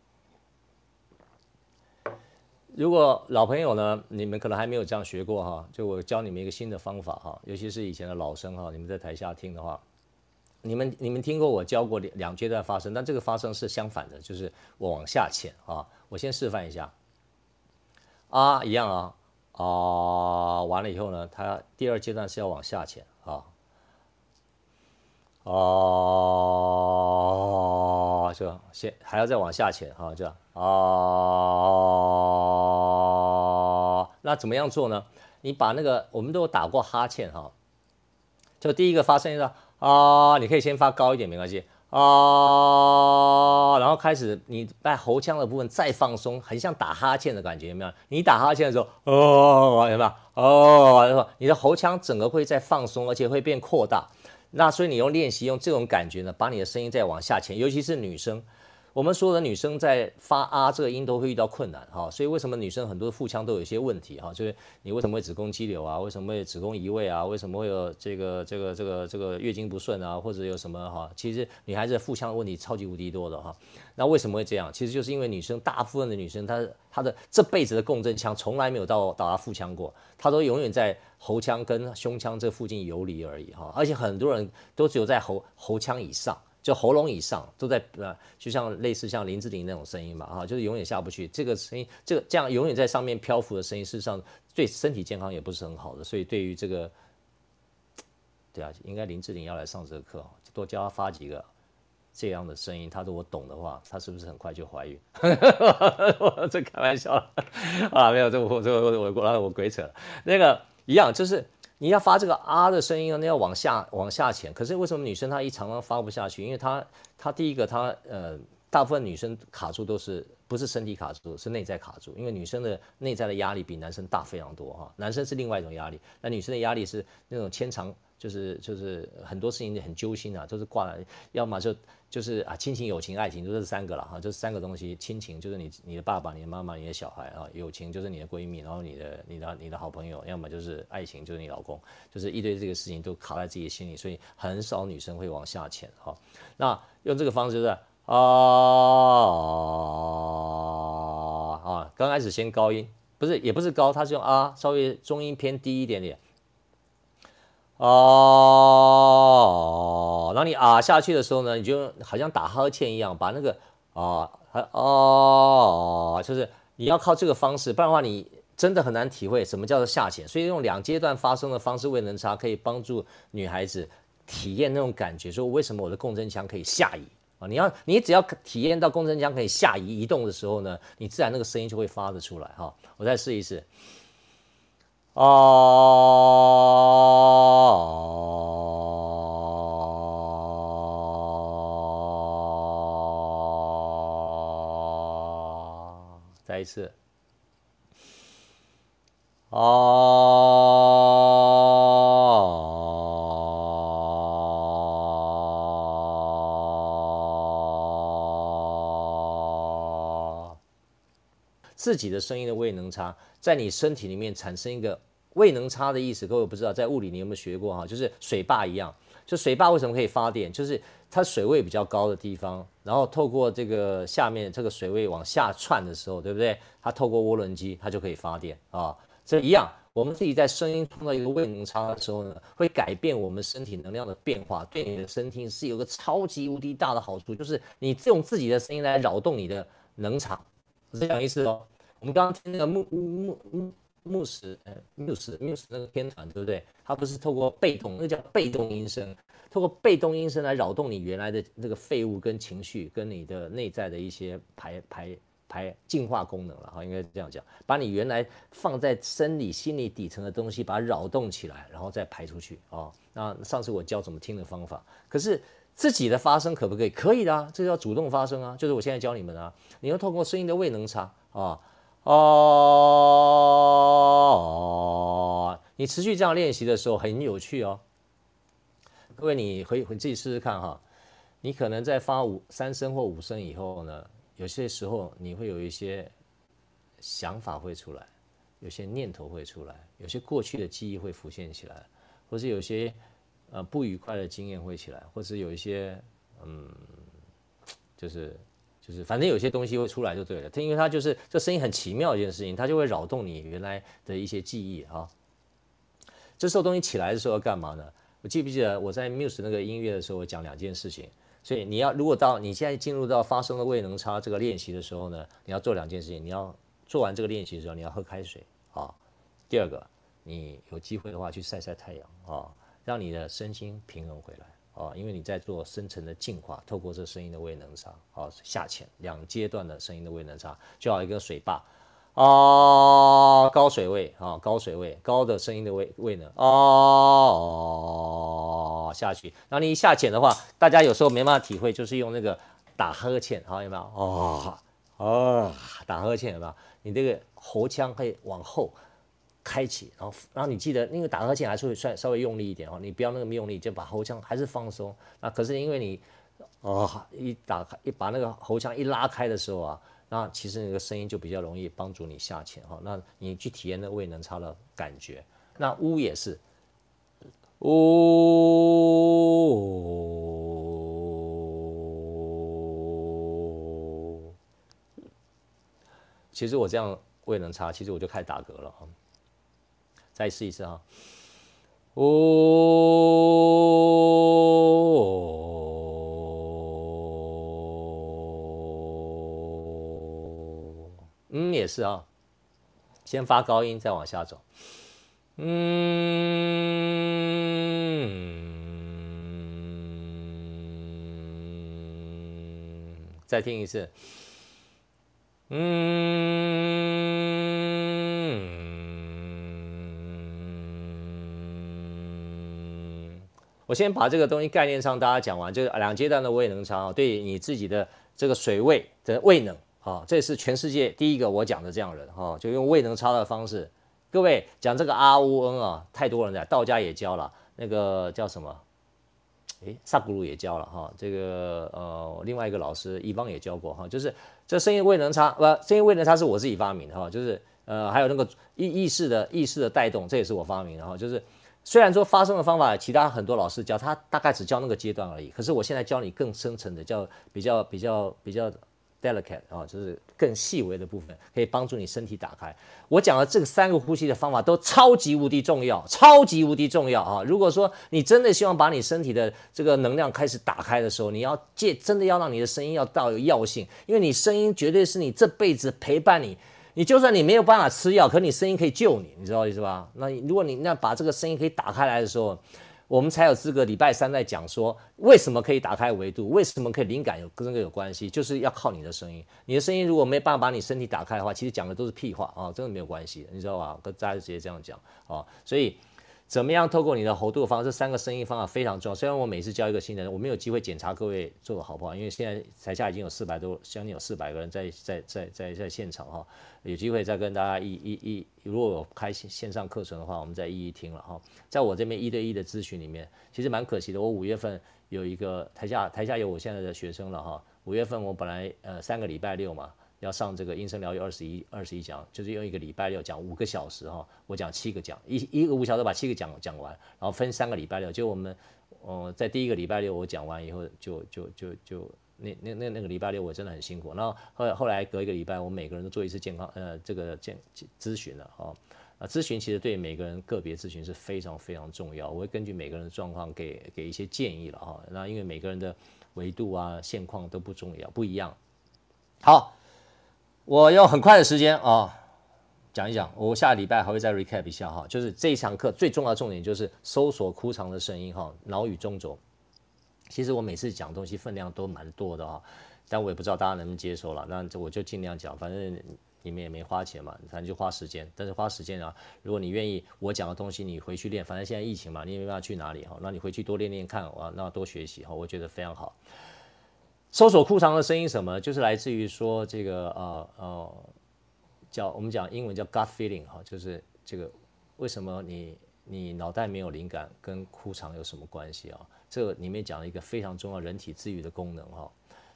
如果老朋友呢，你们可能还没有这样学过哈，就我教你们一个新的方法哈，尤其是以前的老生哈，你们在台下听的话，你们你们听过我教过两两阶段发声，但这个发声是相反的，就是我往下潜啊，我先示范一下，啊一样啊啊，完了以后呢，它第二阶段是要往下潜啊，啊就先还要再往下潜哈，这样啊。那怎么样做呢？你把那个我们都有打过哈欠哈，就第一个发声音啊，你可以先发高一点没关系啊，然后开始你在喉腔的部分再放松，很像打哈欠的感觉有没有？你打哈欠的时候哦，有没有？哦，你的喉腔整个会在放松，而且会变扩大。那所以你用练习用这种感觉呢，把你的声音再往下潜，尤其是女生。我们所有的女生在发啊这个音都会遇到困难哈，所以为什么女生很多腹腔都有一些问题哈？就是你为什么会子宫肌瘤啊？为什么会子宫移位啊？为什么会有这个这个这个这个月经不顺啊？或者有什么哈？其实女孩子腹腔的问题超级无敌多的哈。那为什么会这样？其实就是因为女生大部分的女生她她的这辈子的共振腔从来没有到到达腹腔过，她都永远在喉腔跟胸腔这附近游离而已哈。而且很多人都只有在喉喉腔以上。就喉咙以上都在呃，就像类似像林志玲那种声音嘛，啊，就是永远下不去。这个声音，这个这样永远在上面漂浮的声音，事实上对身体健康也不是很好的。所以对于这个，对啊，应该林志玲要来上这个课，多教她发几个这样的声音，她如果懂的话，她是不是很快就怀孕？我 这开玩笑啊，没有，这我这我我我我鬼扯。那个一样就是。你要发这个啊的声音啊，那要往下往下潜。可是为什么女生她一常常发不下去？因为她她第一个她呃，大部分女生卡住都是不是身体卡住，是内在卡住。因为女生的内在的压力比男生大非常多哈。男生是另外一种压力，那女生的压力是那种牵长，就是就是很多事情很揪心啊，都是挂了，要么就。就是啊，亲情、友情、爱情，就这三个了哈，这三个东西。亲情就是你、你的爸爸、你的妈妈、你的小孩啊；友情就是你的闺蜜，然后你的、你的、你的好朋友；要么就是爱情，就是你老公。就是一堆这个事情都卡在自己心里，所以很少女生会往下潜哈。那用这个方式就是啊啊，刚开始先高音，不是也不是高，它是用啊，稍微中音偏低一点点。哦，然后你啊下去的时候呢，你就好像打哈欠一样，把那个啊，哦，就是你要靠这个方式，不然的话你真的很难体会什么叫做下潜。所以用两阶段发声的方式未能差，可以帮助女孩子体验那种感觉，说为什么我的共振腔可以下移啊？你要你只要体验到共振腔可以下移移动的时候呢，你自然那个声音就会发得出来哈。我再试一试。啊，再一次。啊，自己的声音的位能差。在你身体里面产生一个位能差的意思，各位不知道，在物理你有没有学过哈？就是水坝一样，就水坝为什么可以发电？就是它水位比较高的地方，然后透过这个下面这个水位往下窜的时候，对不对？它透过涡轮机，它就可以发电啊。这一样，我们自己在声音碰到一个位能差的时候呢，会改变我们身体能量的变化，对你的身体是有个超级无敌大的好处，就是你用自己的声音来扰动你的能场，是这样意思哦。我们刚刚听那个木木木木石，呃，木石木石那个天团，对不对？它不是透过被动，那个叫被动音声，透过被动音声来扰动你原来的那个废物跟情绪，跟你的内在的一些排排排净化功能了哈，应该这样讲，把你原来放在生理心理底层的东西，把它扰动起来，然后再排出去啊。那上次我教怎么听的方法，可是自己的发声可不可以？可以的啊，这叫主动发声啊，就是我现在教你们啊，你要透过声音的位能差啊。哦，你持续这样练习的时候很有趣哦。各位，你回回自己试试看哈。你可能在发五三声或五声以后呢，有些时候你会有一些想法会出来，有些念头会出来，有些过去的记忆会浮现起来，或是有些呃不愉快的经验会起来，或是有一些嗯，就是。就是反正有些东西会出来就对了，它因为它就是这声音很奇妙一件事情，它就会扰动你原来的一些记忆啊。这时候东西起来的时候要干嘛呢？我记不记得我在 Muse 那个音乐的时候，我讲两件事情。所以你要如果到你现在进入到发声的位能差这个练习的时候呢，你要做两件事情。你要做完这个练习的时候，你要喝开水啊。第二个，你有机会的话去晒晒太阳啊，让你的身心平衡回来。啊，因为你在做深层的净化，透过这声音的位能差，啊，下潜两阶段的声音的位能差，就好一个水坝，啊，高水位，啊，高水位，高的声音的位位能，啊，下去，然后你一下潜的话，大家有时候没办法体会，就是用那个打呵欠，好，有没有？啊，啊，打呵欠有没有？你这个喉腔可以往后。开启，然后，然后你记得那个打呵欠还是会算稍微用力一点哦，你不要那么用力，就把喉腔还是放松。那可是因为你，哦，一打开，一把那个喉腔一拉开的时候啊，那其实那个声音就比较容易帮助你下潜哈。那你去体验那胃能差的感觉。那呜也是，呜，其实我这样胃能差，其实我就开始打嗝了哈。再试一次啊！哦，嗯，也是啊，先发高音，再往下走。嗯，再听一次。嗯。我先把这个东西概念上大家讲完，就是两阶段的位能差，对你自己的这个水位的位能啊，这是全世界第一个我讲的这样人哈，就用位能差的方式。各位讲这个啊呜嗯啊，太多人在，道家也教了，那个叫什么？诶，萨古鲁也教了哈，这个呃另外一个老师伊邦也教过哈，就是这声音位能差不，声音位能差是我自己发明的哈，就是呃还有那个意意识的意识的带动，这也是我发明的哈，就是。虽然说发声的方法，其他很多老师教他大概只教那个阶段而已。可是我现在教你更深层的，叫比较比较比较 delicate 啊，就是更细微的部分，可以帮助你身体打开。我讲的这个三个呼吸的方法都超级无敌重要，超级无敌重要啊！如果说你真的希望把你身体的这个能量开始打开的时候，你要借真的要让你的声音要到有药性，因为你声音绝对是你这辈子陪伴你。你就算你没有办法吃药，可你声音可以救你，你知道意思吧？那如果你那把这个声音可以打开来的时候，我们才有资格礼拜三在讲说为什么可以打开维度，为什么可以灵感有跟这个有关系，就是要靠你的声音。你的声音如果没办法把你身体打开的话，其实讲的都是屁话啊，真的没有关系，你知道吧？跟大家直接这样讲啊，所以。怎么样透过你的喉度方，这三个声音方法非常重要。虽然我每次教一个新人，我没有机会检查各位做的好不好，因为现在台下已经有四百多，将近有四百个人在在在在在现场哈。有机会再跟大家一一一，如果有开线上课程的话，我们再一一听了哈。在我这边一对一的咨询里面，其实蛮可惜的。我五月份有一个台下台下有我现在的学生了哈。五月份我本来呃三个礼拜六嘛。要上这个音声疗愈二十一二十一讲，就是用一个礼拜六讲五个小时哈，我讲七个讲，一一个五小时把七个讲讲完，然后分三个礼拜六，就我们，呃，在第一个礼拜六我讲完以后就，就就就那那那那个礼拜六我真的很辛苦，然后后来后来隔一个礼拜，我每个人都做一次健康呃这个健咨询了哈，啊，咨询其实对每个人个别咨询是非常非常重要。我会根据每个人的状况给给一些建议了哈。那因为每个人的维度啊、现况都不重要，不一样。好，我用很快的时间啊讲一讲。我下礼拜还会再 recap 一下哈，就是这一堂课最重要的重点就是搜索枯肠的声音哈，脑与中轴。其实我每次讲东西分量都蛮多的哈，但我也不知道大家能不能接受了。那我就尽量讲，反正你们也没花钱嘛，反正就花时间。但是花时间啊，如果你愿意，我讲的东西你回去练，反正现在疫情嘛，你也没办法去哪里哈，那你回去多练练看啊，那多学习哈，我觉得非常好。搜索枯肠的声音什么？就是来自于说这个呃呃，叫我们讲英文叫 gut feeling 哈，就是这个为什么你你脑袋没有灵感，跟枯肠有什么关系啊？这个里面讲了一个非常重要人体自愈的功能哈，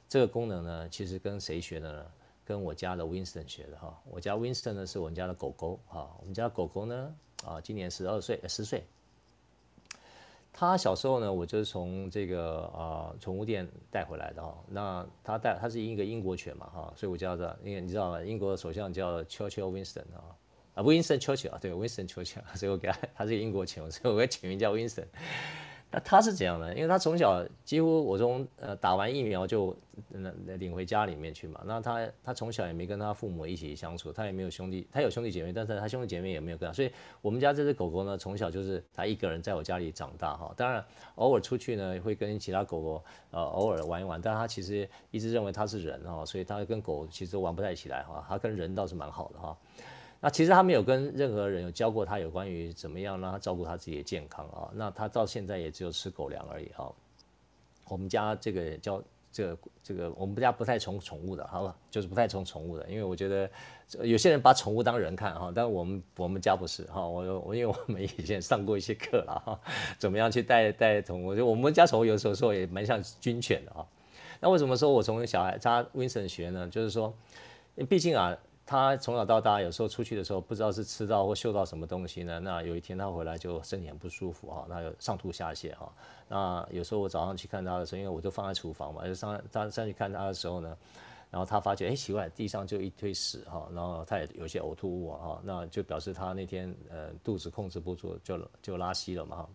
这个功能呢，其实跟谁学的呢？跟我家的 Winston 学的哈。我家 Winston 呢是我们家的狗狗哈，我们家狗狗呢啊今年十二岁十岁。他小时候呢，我就是从这个啊宠物店带回来的哈。那他带他是一个英国犬嘛哈，所以我叫他，因为你知道吗？英国的首相叫 Churchill Winston 啊啊 Winston Churchill 啊，对 Winston Churchill，所以我给他，他是英国犬，所以我给取名叫 Winston。那他是怎样的？因为他从小几乎我从呃打完疫苗就领回家里面去嘛。那他他从小也没跟他父母一起相处，他也没有兄弟，他有兄弟姐妹，但是他兄弟姐妹也没有跟他。所以我们家这只狗狗呢，从小就是他一个人在我家里长大哈。当然偶尔出去呢，会跟其他狗狗呃偶尔玩一玩，但他其实一直认为他是人哈，所以他跟狗其实玩不太起来哈。他跟人倒是蛮好的哈。那其实他没有跟任何人有教过他有关于怎么样让他照顾他自己的健康啊。那他到现在也只有吃狗粮而已哈。我们家这个叫这个这个我们家不太宠宠物的，好吧，就是不太宠宠物的，因为我觉得有些人把宠物当人看哈，但我们我们家不是哈。我我因为我们以前上过一些课了哈，怎么样去带带宠物？就我们家宠物有时候说也蛮像军犬的啊。那为什么说我从小孩他 Winston 学呢？就是说，毕竟啊。他从小到大，有时候出去的时候，不知道是吃到或嗅到什么东西呢？那有一天他回来就身体很不舒服哈，那就上吐下泻哈。那有时候我早上去看他的时候，因为我就放在厨房嘛，就上上上去看他的时候呢，然后他发觉哎奇怪，地上就一堆屎哈，然后他也有些呕吐物啊哈，那就表示他那天呃肚子控制不住，就就拉稀了嘛哈。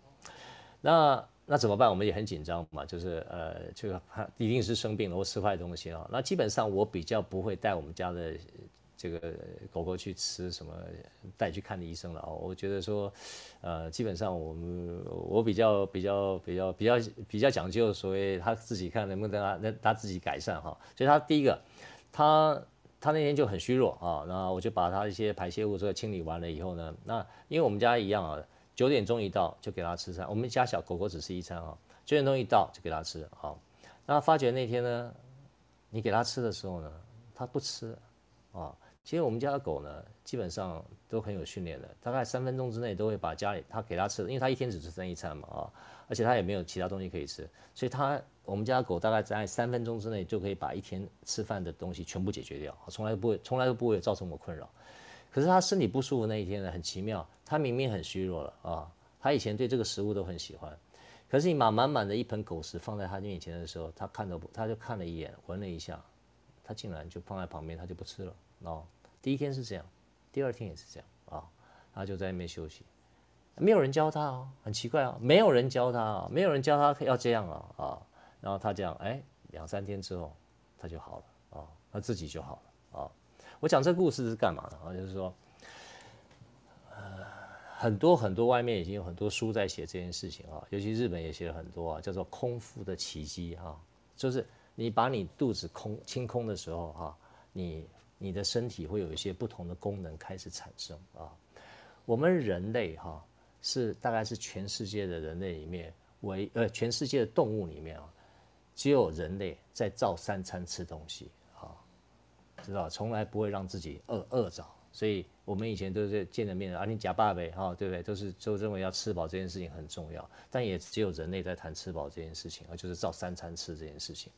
那那怎么办？我们也很紧张嘛，就是呃这个 一定是生病了或吃坏东西啊。那基本上我比较不会带我们家的。这个狗狗去吃什么带去看的医生了哦，我觉得说，呃，基本上我们我比较比较比较比较比较讲究，所谓他自己看能不能让他那他自己改善哈。所以他第一个，他他那天就很虚弱啊，然后我就把他一些排泄物都清理完了以后呢，那因为我们家一样啊，九点钟一到就给他吃餐，我们家小狗狗只吃一餐啊，九点钟一到就给他吃啊。那发觉那天呢，你给他吃的时候呢，他不吃啊。其实我们家的狗呢，基本上都很有训练的，大概三分钟之内都会把家里他给他吃的，因为他一天只吃这一餐嘛啊，而且他也没有其他东西可以吃，所以它我们家的狗大概在三分钟之内就可以把一天吃饭的东西全部解决掉，从来不会从来都不会造成我困扰。可是它身体不舒服那一天呢，很奇妙，它明明很虚弱了啊，它以前对这个食物都很喜欢，可是你把满满的一盆狗食放在它面前的时候，它看都不，它就看了一眼，闻了一下，它竟然就放在旁边，它就不吃了哦。第一天是这样，第二天也是这样啊，他就在那边休息，没有人教他哦，很奇怪啊，没有人教他啊，没有人教他要这样啊啊，然后他这样，哎，两三天之后他就好了啊，他自己就好了啊。我讲这个故事是干嘛的啊？就是说，呃，很多很多外面已经有很多书在写这件事情啊，尤其日本也写了很多啊，叫做空腹的奇迹哈，就是你把你肚子空清空的时候哈，你。你的身体会有一些不同的功能开始产生啊。我们人类哈是大概是全世界的人类里面唯呃全世界的动物里面啊，只有人类在照三餐吃东西啊，知道从来不会让自己饿饿着。所以我们以前都是见了面啊，你假爸呗哈，对不对？都是就认为要吃饱这件事情很重要，但也只有人类在谈吃饱这件事情啊，就是照三餐吃这件事情。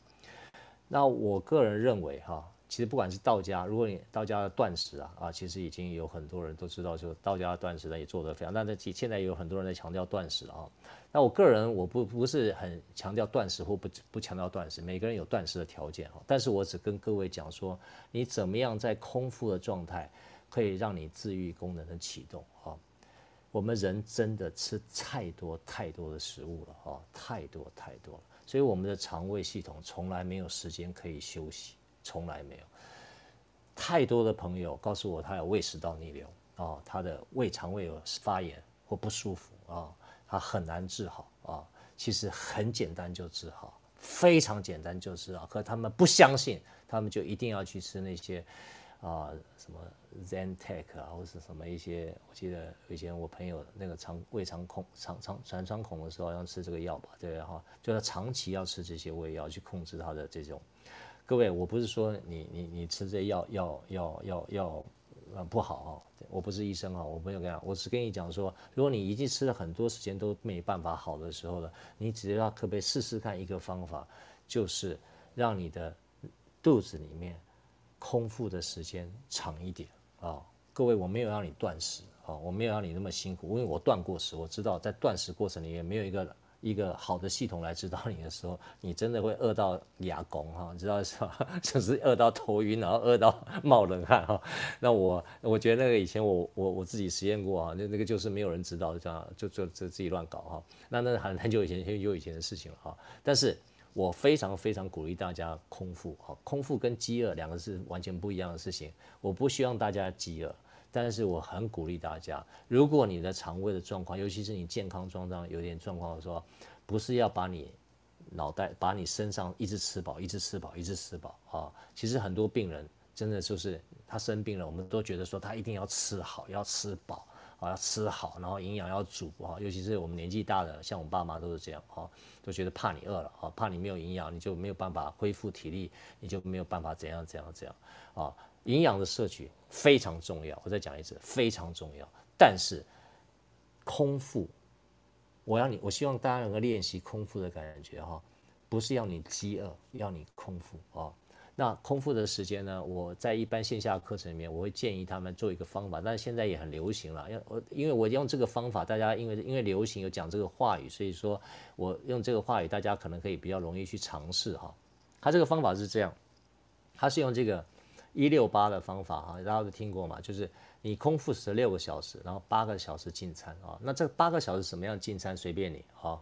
那我个人认为哈。其实不管是道家，如果你道家的断食啊啊，其实已经有很多人都知道，就道家的断食呢也做得非常。但是现在有很多人在强调断食啊。那我个人我不不是很强调断食或不不强调断食，每个人有断食的条件哈。但是我只跟各位讲说，你怎么样在空腹的状态，可以让你自愈功能的启动啊。我们人真的吃太多太多的食物了啊，太多太多了，所以我们的肠胃系统从来没有时间可以休息，从来没有。太多的朋友告诉我，他有胃食道逆流啊，他的胃肠胃有发炎或不舒服啊，他很难治好啊。其实很简单就治好，非常简单就治好。可他们不相信，他们就一定要去吃那些啊什么 Zantac 啊，或是什么一些。我记得以前我朋友那个肠胃肠孔肠肠肠穿孔的时候要吃这个药吧，对哈，就他长期要吃这些胃药去控制他的这种。各位，我不是说你你你吃这药药药药药呃不好哈。我不是医生哈，我没有跟你讲，我只跟你讲说，如果你已经吃了很多时间都没办法好的时候了，你只要可不可以试试看一个方法，就是让你的肚子里面空腹的时间长一点啊。各位，我没有让你断食啊，我没有让你那么辛苦，因为我断过食，我知道在断食过程里面没有一个。一个好的系统来指导你的时候，你真的会饿到牙拱哈，你知道是吧？就是饿到头晕，然后饿到冒冷汗哈。那我我觉得那个以前我我我自己实验过啊，那那个就是没有人指导这样就就就自己乱搞哈。那那很很久以前很久以前的事情了哈。但是我非常非常鼓励大家空腹哈，空腹跟饥饿两个是完全不一样的事情。我不希望大家饥饿。但是我很鼓励大家，如果你的肠胃的状况，尤其是你健康状况有点状况的时候，不是要把你脑袋、把你身上一直吃饱、一直吃饱、一直吃饱啊。其实很多病人真的就是他生病了，我们都觉得说他一定要吃好、要吃饱啊、要吃好，然后营养要足啊。尤其是我们年纪大的，像我爸妈都是这样啊，都觉得怕你饿了啊，怕你没有营养，你就没有办法恢复体力，你就没有办法怎样怎样怎样啊。营养的摄取非常重要，我再讲一次，非常重要。但是空腹，我要你，我希望大家能够练习空腹的感觉哈，不是要你饥饿，要你空腹啊。那空腹的时间呢？我在一般线下课程里面，我会建议他们做一个方法，但是现在也很流行了。要我，因为我用这个方法，大家因为因为流行有讲这个话语，所以说我用这个话语，大家可能可以比较容易去尝试哈。他这个方法是这样，他是用这个。一六八的方法哈，大家都听过嘛？就是你空腹十六个小时，然后八个小时进餐啊。那这八个小时什么样进餐随便你啊。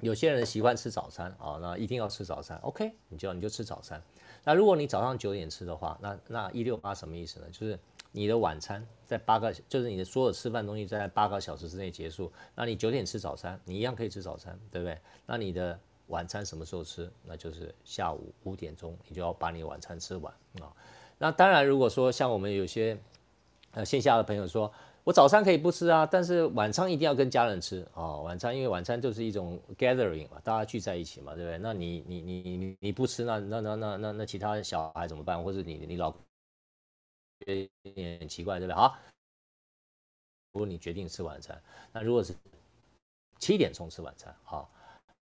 有些人习惯吃早餐啊，那一定要吃早餐，OK，你就你就吃早餐。那如果你早上九点吃的话，那那一六八什么意思呢？就是你的晚餐在八个，就是你的所有吃饭东西在八个小时之内结束。那你九点吃早餐，你一样可以吃早餐，对不对？那你的。晚餐什么时候吃？那就是下午五点钟，你就要把你晚餐吃完啊。那当然，如果说像我们有些呃线下的朋友说，我早餐可以不吃啊，但是晚餐一定要跟家人吃啊。晚餐因为晚餐就是一种 gathering 嘛，大家聚在一起嘛，对不对？那你你你你你不吃，那那那那那那其他小孩怎么办？或者你你老觉得很奇怪，对不对？好，如果你决定吃晚餐，那如果是七点钟吃晚餐，好，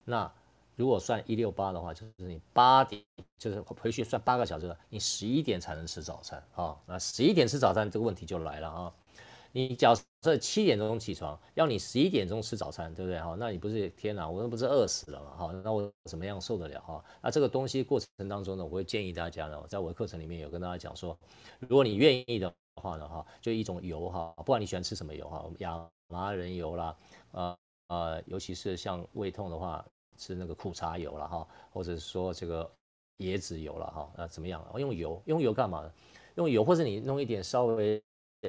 那。如果算一六八的话，就是你八点，就是回去算八个小时，你十一点才能吃早餐啊。那十一点吃早餐这个问题就来了啊。你假设七点钟起床，要你十一点钟吃早餐，对不对哈？那你不是天哪，我那不是饿死了嘛哈？那我怎么样受得了哈？那这个东西过程当中呢，我会建议大家呢，在我的课程里面有跟大家讲说，如果你愿意的话呢哈，就一种油哈，不管你喜欢吃什么油哈，亚麻仁油啦，呃呃，尤其是像胃痛的话。吃那个苦茶油了哈，或者是说这个椰子油了哈，那怎么样？用油，用油干嘛呢？用油，或者你弄一点稍微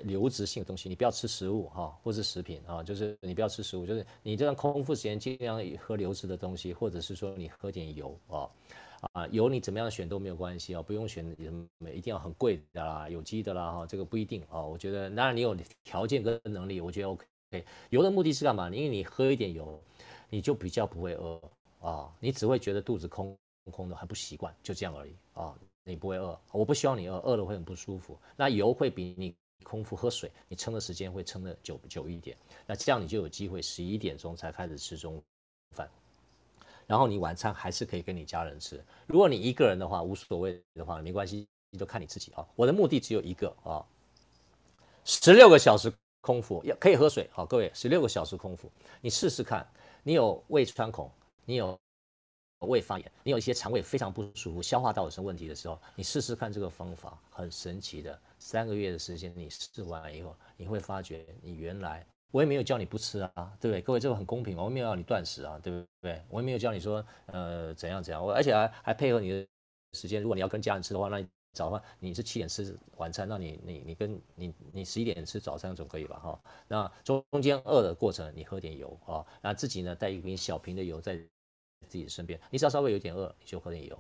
流质性的东西，你不要吃食物哈，或是食品啊，就是你不要吃食物，就是你这段空腹时间尽量喝流质的东西，或者是说你喝点油啊啊，油你怎么样选都没有关系啊，不用选什么一定要很贵的啦，有机的啦哈，这个不一定啊。我觉得当然你有条件跟能力，我觉得 OK。油的目的是干嘛？因为你喝一点油。你就比较不会饿啊，你只会觉得肚子空空的，还不习惯，就这样而已啊。你不会饿，我不希望你饿，饿了会很不舒服。那油会比你空腹喝水，你撑的时间会撑的久久一点。那这样你就有机会十一点钟才开始吃中午饭，然后你晚餐还是可以跟你家人吃。如果你一个人的话，无所谓的话，没关系，你就看你自己啊。我的目的只有一个啊，十六个小时空腹要可以喝水，好，各位，十六个小时空腹，你试试看。你有胃穿孔，你有胃发炎，你有一些肠胃非常不舒服、消化道有什么问题的时候，你试试看这个方法，很神奇的，三个月的时间你试完以后，你会发觉你原来我也没有叫你不吃啊，对不对？各位这个很公平，我也没有让你断食啊，对不对？我也没有叫你说呃怎样怎样，我而且还还配合你的时间，如果你要跟家人吃的话，那你早饭你是七点吃晚餐，那你你你跟你你十一点吃早餐总可以吧？哈，那中间饿的过程你喝点油啊，那自己呢带一瓶小瓶的油在。自己的身边，你只要稍微有点饿，你就喝点油，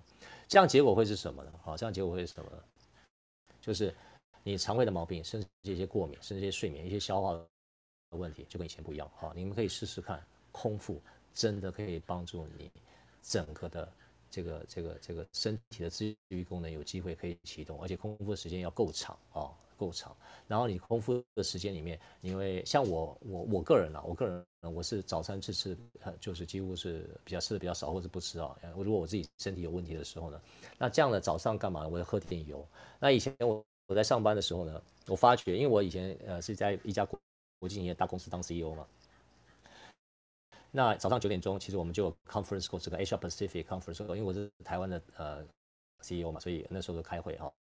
这样结果会是什么呢？好，这样结果会是什么呢？就是你肠胃的毛病，甚至一些过敏，甚至一些睡眠、一些消化的问题，就跟以前不一样。好，你们可以试试看，空腹真的可以帮助你整个的这个这个这个身体的自愈功能有机会可以启动，而且空腹的时间要够长啊。够长，然后你空腹的时间里面，因为像我我我个人啊，我个人我是早餐吃吃，就是几乎是比较吃的比较少，或者不吃啊。如果我自己身体有问题的时候呢，那这样的早上干嘛？我要喝点油。那以前我我在上班的时候呢，我发觉，因为我以前呃是在一家国国际型的大公司当 CEO 嘛，那早上九点钟，其实我们就 conference call 这个 Asia Pacific conference call，因为我是台湾的呃 CEO 嘛，所以那时候就开会哈。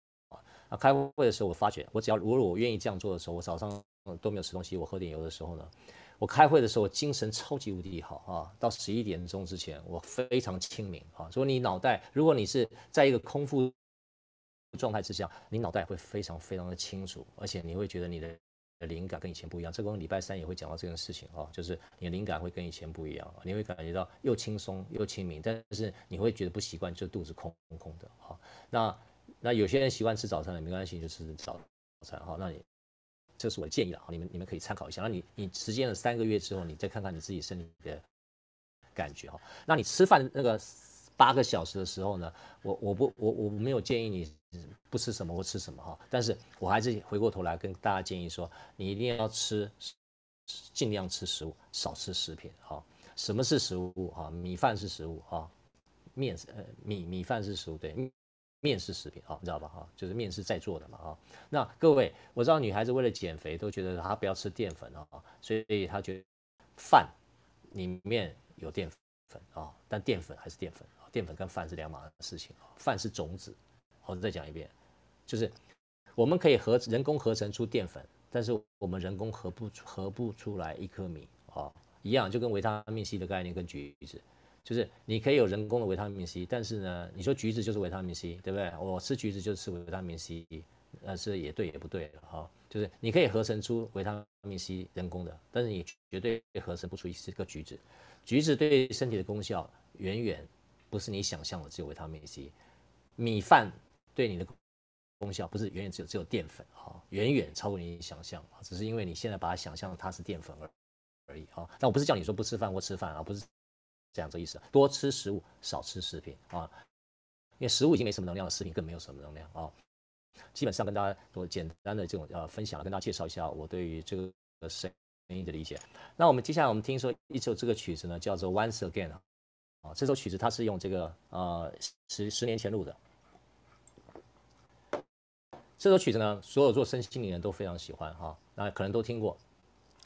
啊开会的时候，我发觉，我只要如果我愿意这样做的时候，我早上都没有吃东西，我喝点油的时候呢，我开会的时候精神超级无敌好啊！到十一点钟之前，我非常清明啊。所以你脑袋，如果你是在一个空腹状态之下，你脑袋会非常非常的清楚，而且你会觉得你的灵感跟以前不一样。这个礼拜三也会讲到这件事情哦，就是你的灵感会跟以前不一样，你会感觉到又轻松又清明，但是你会觉得不习惯，就肚子空空的啊。那那有些人习惯吃早餐的，没关系，就吃早餐哈。那你这是我的建议了，你们你们可以参考一下。那你你实践了三个月之后，你再看看你自己身体的感觉哈。那你吃饭那个八个小时的时候呢，我我不我我没有建议你不吃什么或吃什么哈，但是我还是回过头来跟大家建议说，你一定要吃，尽量吃食物，少吃食品哈。什么是食物哈？米饭是食物哈，面呃米米饭是食物对。面是食品啊，你知道吧？哈，就是面是在做的嘛，哈，那各位，我知道女孩子为了减肥都觉得她不要吃淀粉啊，所以她觉得饭里面有淀粉啊，但淀粉还是淀粉啊，淀粉跟饭是两码事情啊，饭是种子。我再讲一遍，就是我们可以合人工合成出淀粉，但是我们人工合不合不出来一颗米啊，一样就跟维他命 C 的概念跟橘子。就是你可以有人工的维他命 C，但是呢，你说橘子就是维他命 C，对不对？我吃橘子就是吃维他命 C，但是也对也不对哈。就是你可以合成出维他命 C 人工的，但是你绝对合成不出一个橘子。橘子对身体的功效远远不是你想象的只有维他命 C。米饭对你的功效不是远远只有只有淀粉哈，远远超过你想象，只是因为你现在把它想象它是淀粉而而已哈。但我不是叫你说不吃饭或吃饭啊，不是。这样这意思，多吃食物，少吃食品啊，因为食物已经没什么能量了，食品更没有什么能量啊。基本上跟大家做简单的这种呃分享，跟大家介绍一下我对于这个声音的理解。那我们接下来我们听说一首这个曲子呢，叫做《Once Again》啊，这首曲子它是用这个呃十十年前录的。这首曲子呢，所有做身心灵的人都非常喜欢哈，那可能都听过，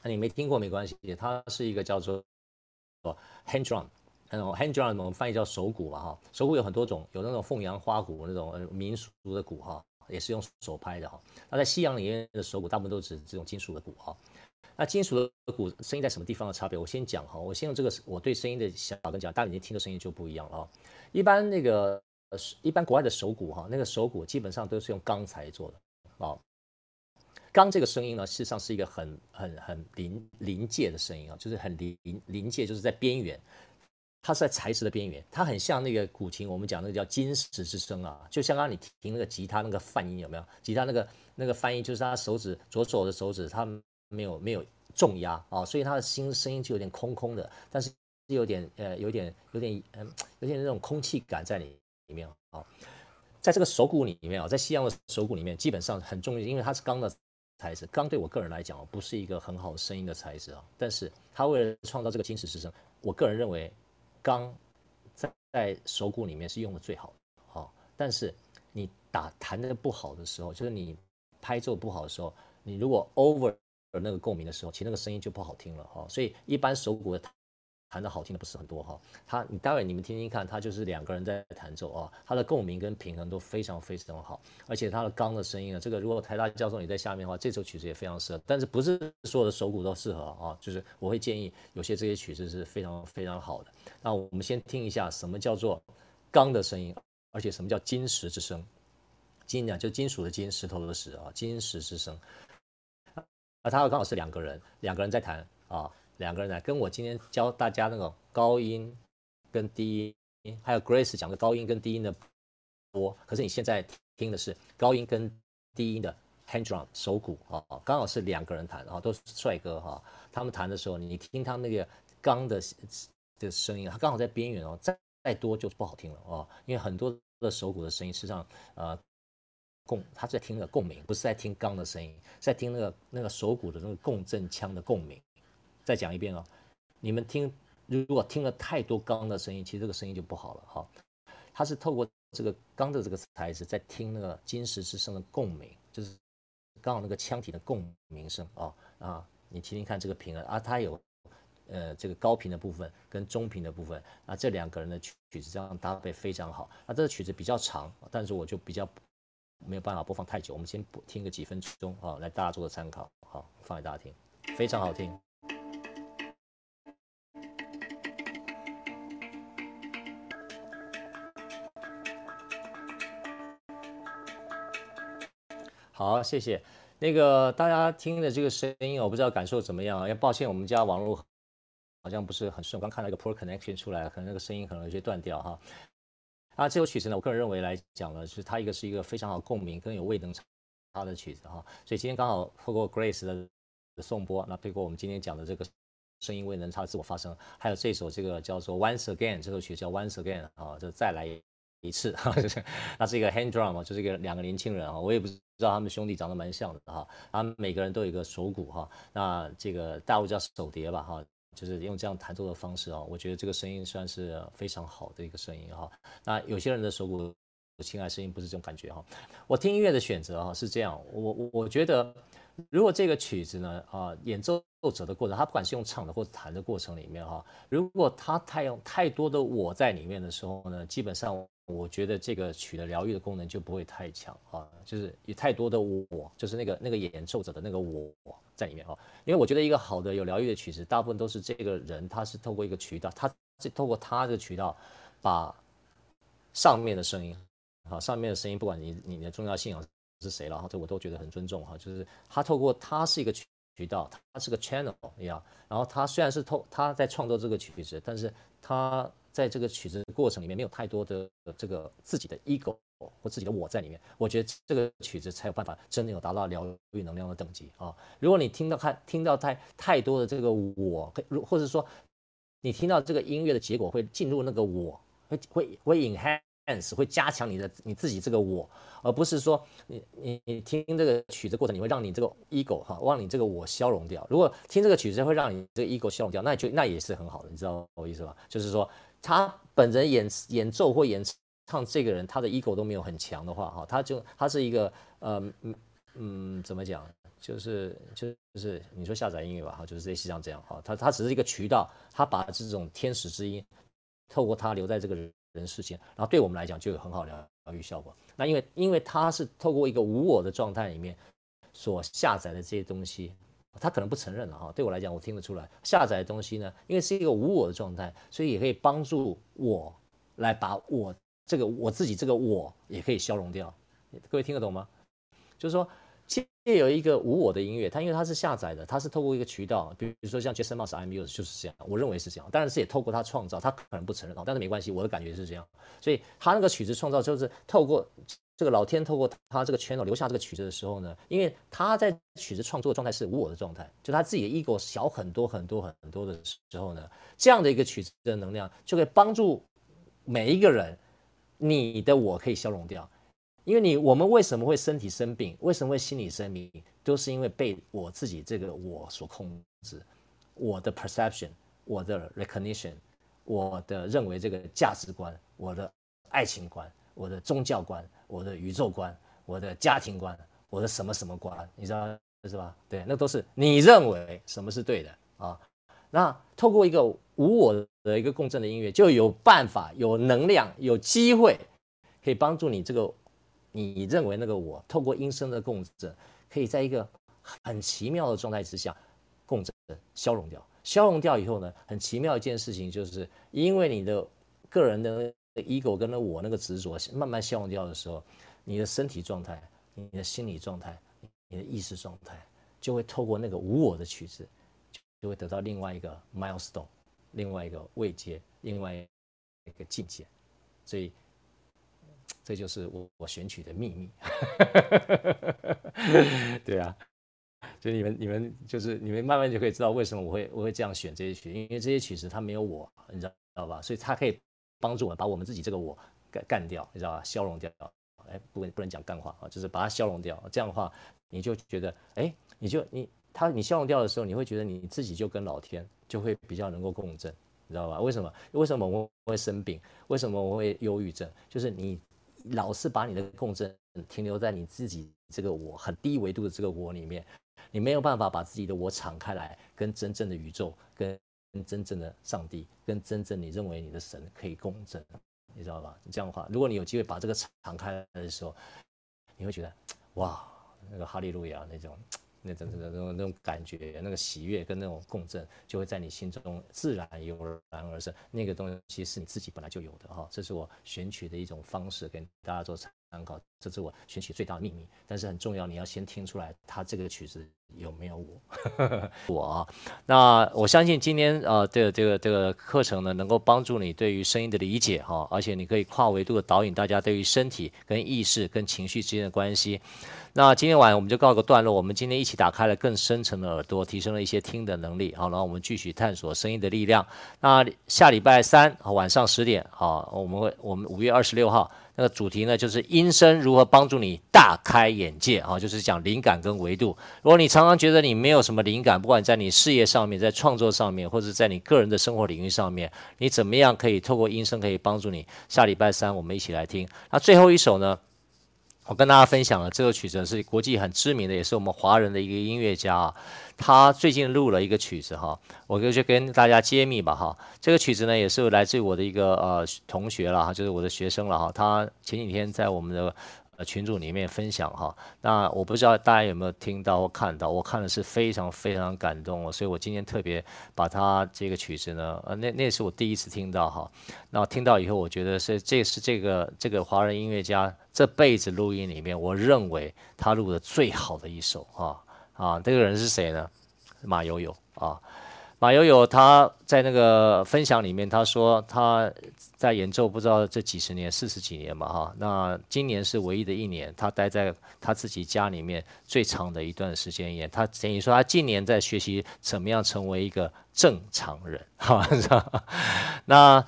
那你没听过没关系，它是一个叫做 hand drum。那种 hand drum 我们翻译叫手鼓嘛哈，手鼓有很多种，有那种凤阳花鼓那种民俗的鼓哈，也是用手拍的哈。那在西洋里面的手鼓大部分都是这种金属的鼓哈。那金属的鼓声音在什么地方的差别？我先讲哈，我先用这个我对声音的想法跟讲，大家已经听的声音就不一样了啊。一般那个呃一般国外的手鼓哈，那个手鼓基本上都是用钢材做的啊。钢这个声音呢，事实上是一个很很很临临界的声音啊，就是很临临界，就是在边缘。它是在材质的边缘，它很像那个古琴，我们讲那个叫金石之声啊，就像刚刚你听那个吉他那个泛音有没有？吉他那个那个泛音就是他手指左手的手指，他没有没有重压啊，所以他的心声音就有点空空的，但是有点呃有点有点嗯有点那种空气感在里里面啊，在这个手鼓里面啊，在西洋的手鼓里面基本上很重要，因为它是钢的材质，钢对我个人来讲不是一个很好声音的材质啊，但是它为了创造这个金石之声，我个人认为。钢在在手鼓里面是用的最好的，啊，但是你打弹的不好的时候，就是你拍奏不好的时候，你如果 over 那个共鸣的时候，其实那个声音就不好听了哈。所以一般手鼓的弹的好听的不是很多哈，他你待会你们听听看，他就是两个人在弹奏啊，他的共鸣跟平衡都非常非常好，而且他的钢的声音呢，这个如果台大教授你在下面的话，这首曲子也非常适合，但是不是所有的手鼓都适合啊，就是我会建议有些这些曲子是非常非常好的。那我们先听一下什么叫做钢的声音，而且什么叫金石之声，金呢就金属的金，石头的石啊，金石之声。啊，他刚好是两个人，两个人在弹啊。两个人来跟我今天教大家那个高音跟低音，还有 Grace 讲的高音跟低音的波。可是你现在听的是高音跟低音的 hand drum 手鼓啊，刚好是两个人弹啊，都是帅哥哈。他们弹的时候，你听他那个钢的的声音，他刚好在边缘哦，再再多就不好听了哦。因为很多的手鼓的声音，实际上呃共他在听那个共鸣，不是在听钢的声音，在听那个那个手鼓的那个共振腔的共鸣。再讲一遍哦，你们听，如果听了太多钢的声音，其实这个声音就不好了哈。它是透过这个钢的这个材质在听那个金石之声的共鸣，就是刚好那个腔体的共鸣声啊啊，你听听看这个平衡啊，它有呃这个高频的部分跟中频的部分啊，这两个人的曲子这样搭配非常好。那这个曲子比较长，但是我就比较没有办法播放太久，我们先听个几分钟啊，来大家做个参考，好，放给大家听，非常好听。好，谢谢。那个大家听的这个声音，我不知道感受怎么样啊？因为抱歉，我们家网络好像不是很顺，我刚看到一个 poor connection 出来，可能那个声音可能有些断掉哈。啊，这首曲子呢，我个人认为来讲呢，是它一个是一个非常好共鸣跟有位能差的曲子哈。所以今天刚好透过 Grace 的颂钵，那透过我们今天讲的这个声音位能差的自我发声，还有这首这个叫做 Once Again 这首曲子叫 Once Again 啊，就再来一次哈，就是那是一个 hand drum 就是一个两个年轻人啊，我也不。知道他们兄弟长得蛮像的哈，他们每个人都有一个手鼓哈，那这个大陆叫手碟吧哈，就是用这样弹奏的方式啊，我觉得这个声音算是非常好的一个声音哈。那有些人的手鼓亲爱声音不是这种感觉哈。我听音乐的选择哈是这样，我我我觉得如果这个曲子呢啊演奏者的过程，他不管是用唱的或者弹的过程里面哈，如果他太用太多的我在里面的时候呢，基本上。我觉得这个曲的疗愈的功能就不会太强啊，就是有太多的我，就是那个那个演奏者的那个我在里面啊。因为我觉得一个好的有疗愈的曲子，大部分都是这个人他是透过一个渠道，他是透过他的渠道，把上面的声音，啊，上面的声音，不管你你的重要信仰是谁了哈，这我都觉得很尊重哈，就是他透过他是一个渠渠道，他是个 channel 一样，然后他虽然是透他在创作这个曲子，但是他。在这个曲子过程里面，没有太多的这个自己的 ego 或自己的我在里面，我觉得这个曲子才有办法真的有达到疗愈能量的等级啊！如果你听到看听到太太多的这个我，或者说你听到这个音乐的结果会进入那个我，会会会 enhance，会加强你的你自己这个我，而不是说你你你听这个曲子过程，你会让你这个 ego 哈，让你这个我消融掉。如果听这个曲子会让你这个 ego 消融掉，那就那也是很好的，你知道我意思吧？就是说。他本人演演奏或演唱这个人，他的 ego 都没有很强的话，哈，他就他是一个，呃，嗯嗯，怎么讲？就是就是你说下载音乐吧，哈，就是类似像这样，哈，他他只是一个渠道，他把这种天使之音透过他留在这个人世间，然后对我们来讲就有很好疗疗愈效果。那因为因为他是透过一个无我的状态里面所下载的这些东西。他可能不承认了哈，对我来讲，我听得出来，下载的东西呢，因为是一个无我的状态，所以也可以帮助我来把我这个我自己这个我也可以消融掉。各位听得懂吗？就是说，借有一个无我的音乐，它因为它是下载的，它是透过一个渠道，比如说像 Jason Mraz iMused 就是这样，我认为是这样。当然是也透过他创造，他可能不承认啊，但是没关系，我的感觉是这样。所以他那个曲子创造就是透过。这个老天透过他这个 channel 留下这个曲子的时候呢，因为他在曲子创作状态是无我的状态，就他自己的 ego 小很多很多很多的时候呢，这样的一个曲子的能量就可以帮助每一个人，你的我可以消融掉，因为你我们为什么会身体生病，为什么会心理生病，都是因为被我自己这个我所控制，我的 perception，我的 recognition，我的认为这个价值观，我的爱情观。我的宗教观，我的宇宙观，我的家庭观，我的什么什么观，你知道是吧？对，那都是你认为什么是对的啊。那透过一个无我的一个共振的音乐，就有办法、有能量、有机会，可以帮助你这个你认为那个我，透过音声的共振，可以在一个很奇妙的状态之下共振消融掉。消融掉以后呢，很奇妙一件事情就是，因为你的个人的 ego 跟那我那个执着慢慢消融掉的时候，你的身体状态、你的心理状态、你的意识状态，就会透过那个无我的曲子。就会得到另外一个 milestone，另外一个位阶，另外一个境界，所以这就是我我选曲的秘密。对啊，所以你们你们就是你们慢慢就可以知道为什么我会我会这样选这些曲，因为这些曲子它没有我，你知道吧？所以它可以帮助我们把我们自己这个我干干掉，你知道吧？消融掉。哎，不不能讲干话啊，就是把它消融掉。这样的话，你就觉得哎，你就你。它你消融掉的时候，你会觉得你自己就跟老天就会比较能够共振，你知道吧？为什么？为什么我会生病？为什么我会忧郁症？就是你老是把你的共振停留在你自己这个我很低维度的这个我里面，你没有办法把自己的我敞开来，跟真正的宇宙、跟真正的上帝、跟真正你认为你的神可以共振，你知道吧？这样的话，如果你有机会把这个敞开来的时候，你会觉得哇，那个哈利路亚那种。那种、那种、那种那种感觉，那个喜悦跟那种共振，就会在你心中自然油然而生。那个东西是你自己本来就有的哈。这是我选取的一种方式，跟大家做参考。这是我选取最大的秘密。但是很重要，你要先听出来，它这个曲子有没有我？我，那我相信今天啊，这个这个这个课程呢，能够帮助你对于声音的理解哈，而且你可以跨维度的导引大家对于身体跟意识跟情绪之间的关系。那今天晚上我们就告个段落。我们今天一起打开了更深层的耳朵，提升了一些听的能力。好，然后我们继续探索声音的力量。那下礼拜三晚上十点，好，我们会我们五月二十六号那个主题呢，就是音声如何帮助你大开眼界啊，就是讲灵感跟维度。如果你常常觉得你没有什么灵感，不管在你事业上面、在创作上面，或者在你个人的生活领域上面，你怎么样可以透过音声可以帮助你？下礼拜三我们一起来听。那最后一首呢？我跟大家分享了这个曲子是国际很知名的，也是我们华人的一个音乐家啊。他最近录了一个曲子哈，我就跟大家揭秘吧哈。这个曲子呢，也是来自于我的一个呃同学了哈，就是我的学生了哈。他前几天在我们的。呃，群组里面分享哈，那我不知道大家有没有听到或看到，我看的是非常非常感动哦，所以我今天特别把他这个曲子呢，呃，那那是我第一次听到哈，那听到以后，我觉得是这是这个这个华人音乐家这辈子录音里面，我认为他录的最好的一首啊啊，这个人是谁呢？马友友啊。马友友他在那个分享里面，他说他在演奏不知道这几十年，四十几年嘛哈。那今年是唯一的一年，他待在他自己家里面最长的一段时间演。他等于说他今年在学习怎么样成为一个正常人，哈。那。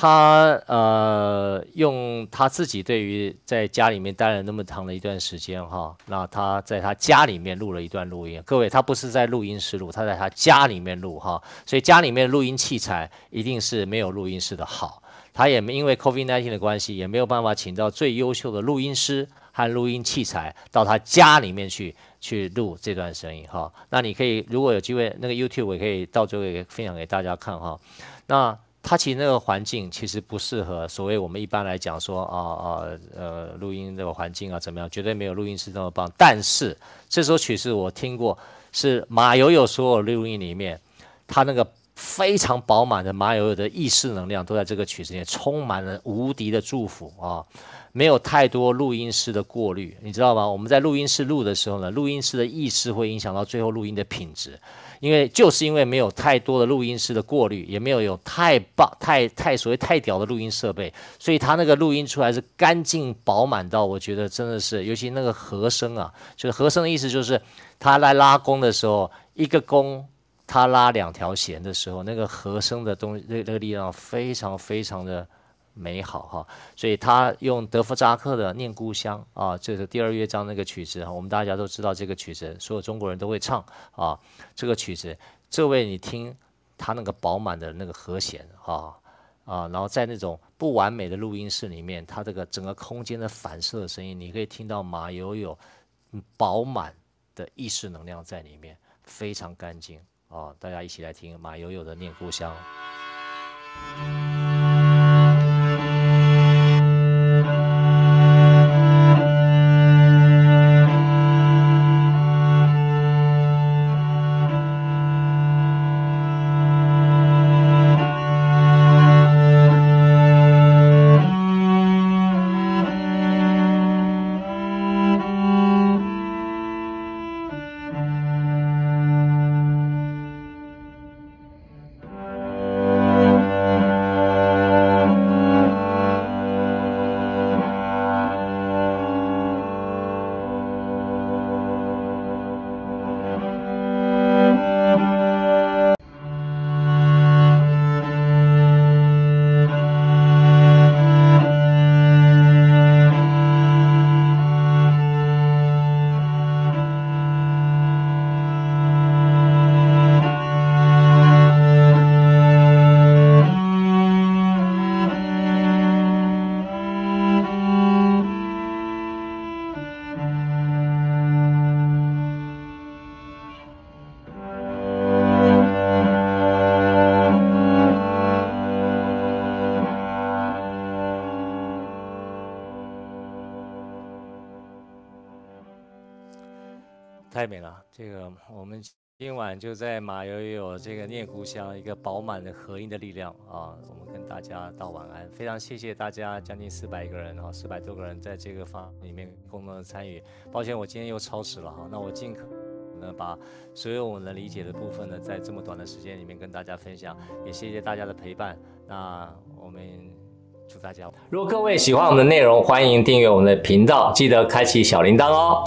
他呃用他自己对于在家里面待了那么长的一段时间哈，那他在他家里面录了一段录音。各位，他不是在录音室录，他在他家里面录哈，所以家里面录音器材一定是没有录音室的好。他也没因为 COVID-19 的关系，也没有办法请到最优秀的录音师和录音器材到他家里面去去录这段声音哈。那你可以如果有机会，那个 YouTube 我也可以到最后也分享给大家看哈。那。它其实那个环境其实不适合所谓我们一般来讲说啊啊呃录音这个环境啊怎么样，绝对没有录音室那么棒。但是这首曲子我听过，是马友友所有录音里面，他那个非常饱满的马友友的意识能量都在这个曲子里面，充满了无敌的祝福啊。没有太多录音师的过滤，你知道吗？我们在录音室录的时候呢，录音师的意识会影响到最后录音的品质，因为就是因为没有太多的录音师的过滤，也没有有太棒、太太所谓太屌的录音设备，所以他那个录音出来是干净饱满到，我觉得真的是，尤其那个和声啊，就是和声的意思就是他来拉弓的时候，一个弓他拉两条弦的时候，那个和声的东西，那那个力量非常非常的。美好哈，所以他用德弗扎克的《念故乡》啊，这是第二乐章那个曲子，我们大家都知道这个曲子，所有中国人都会唱啊。这个曲子，这位你听他那个饱满的那个和弦啊啊，然后在那种不完美的录音室里面，他这个整个空间的反射的声音，你可以听到马友友饱满的意识能量在里面，非常干净啊，大家一起来听马友友的《念故乡》。这个我们今晚就在马友友这个念故乡，一个饱满的合音的力量啊，我们跟大家道晚安。非常谢谢大家，将近四百个人啊，四百多个人在这个房里面共同的参与。抱歉，我今天又超时了哈，那我尽可能把所有我能理解的部分呢，在这么短的时间里面跟大家分享。也谢谢大家的陪伴。那我们祝大家，如果各位喜欢我们的内容，欢迎订阅我们的频道，记得开启小铃铛哦。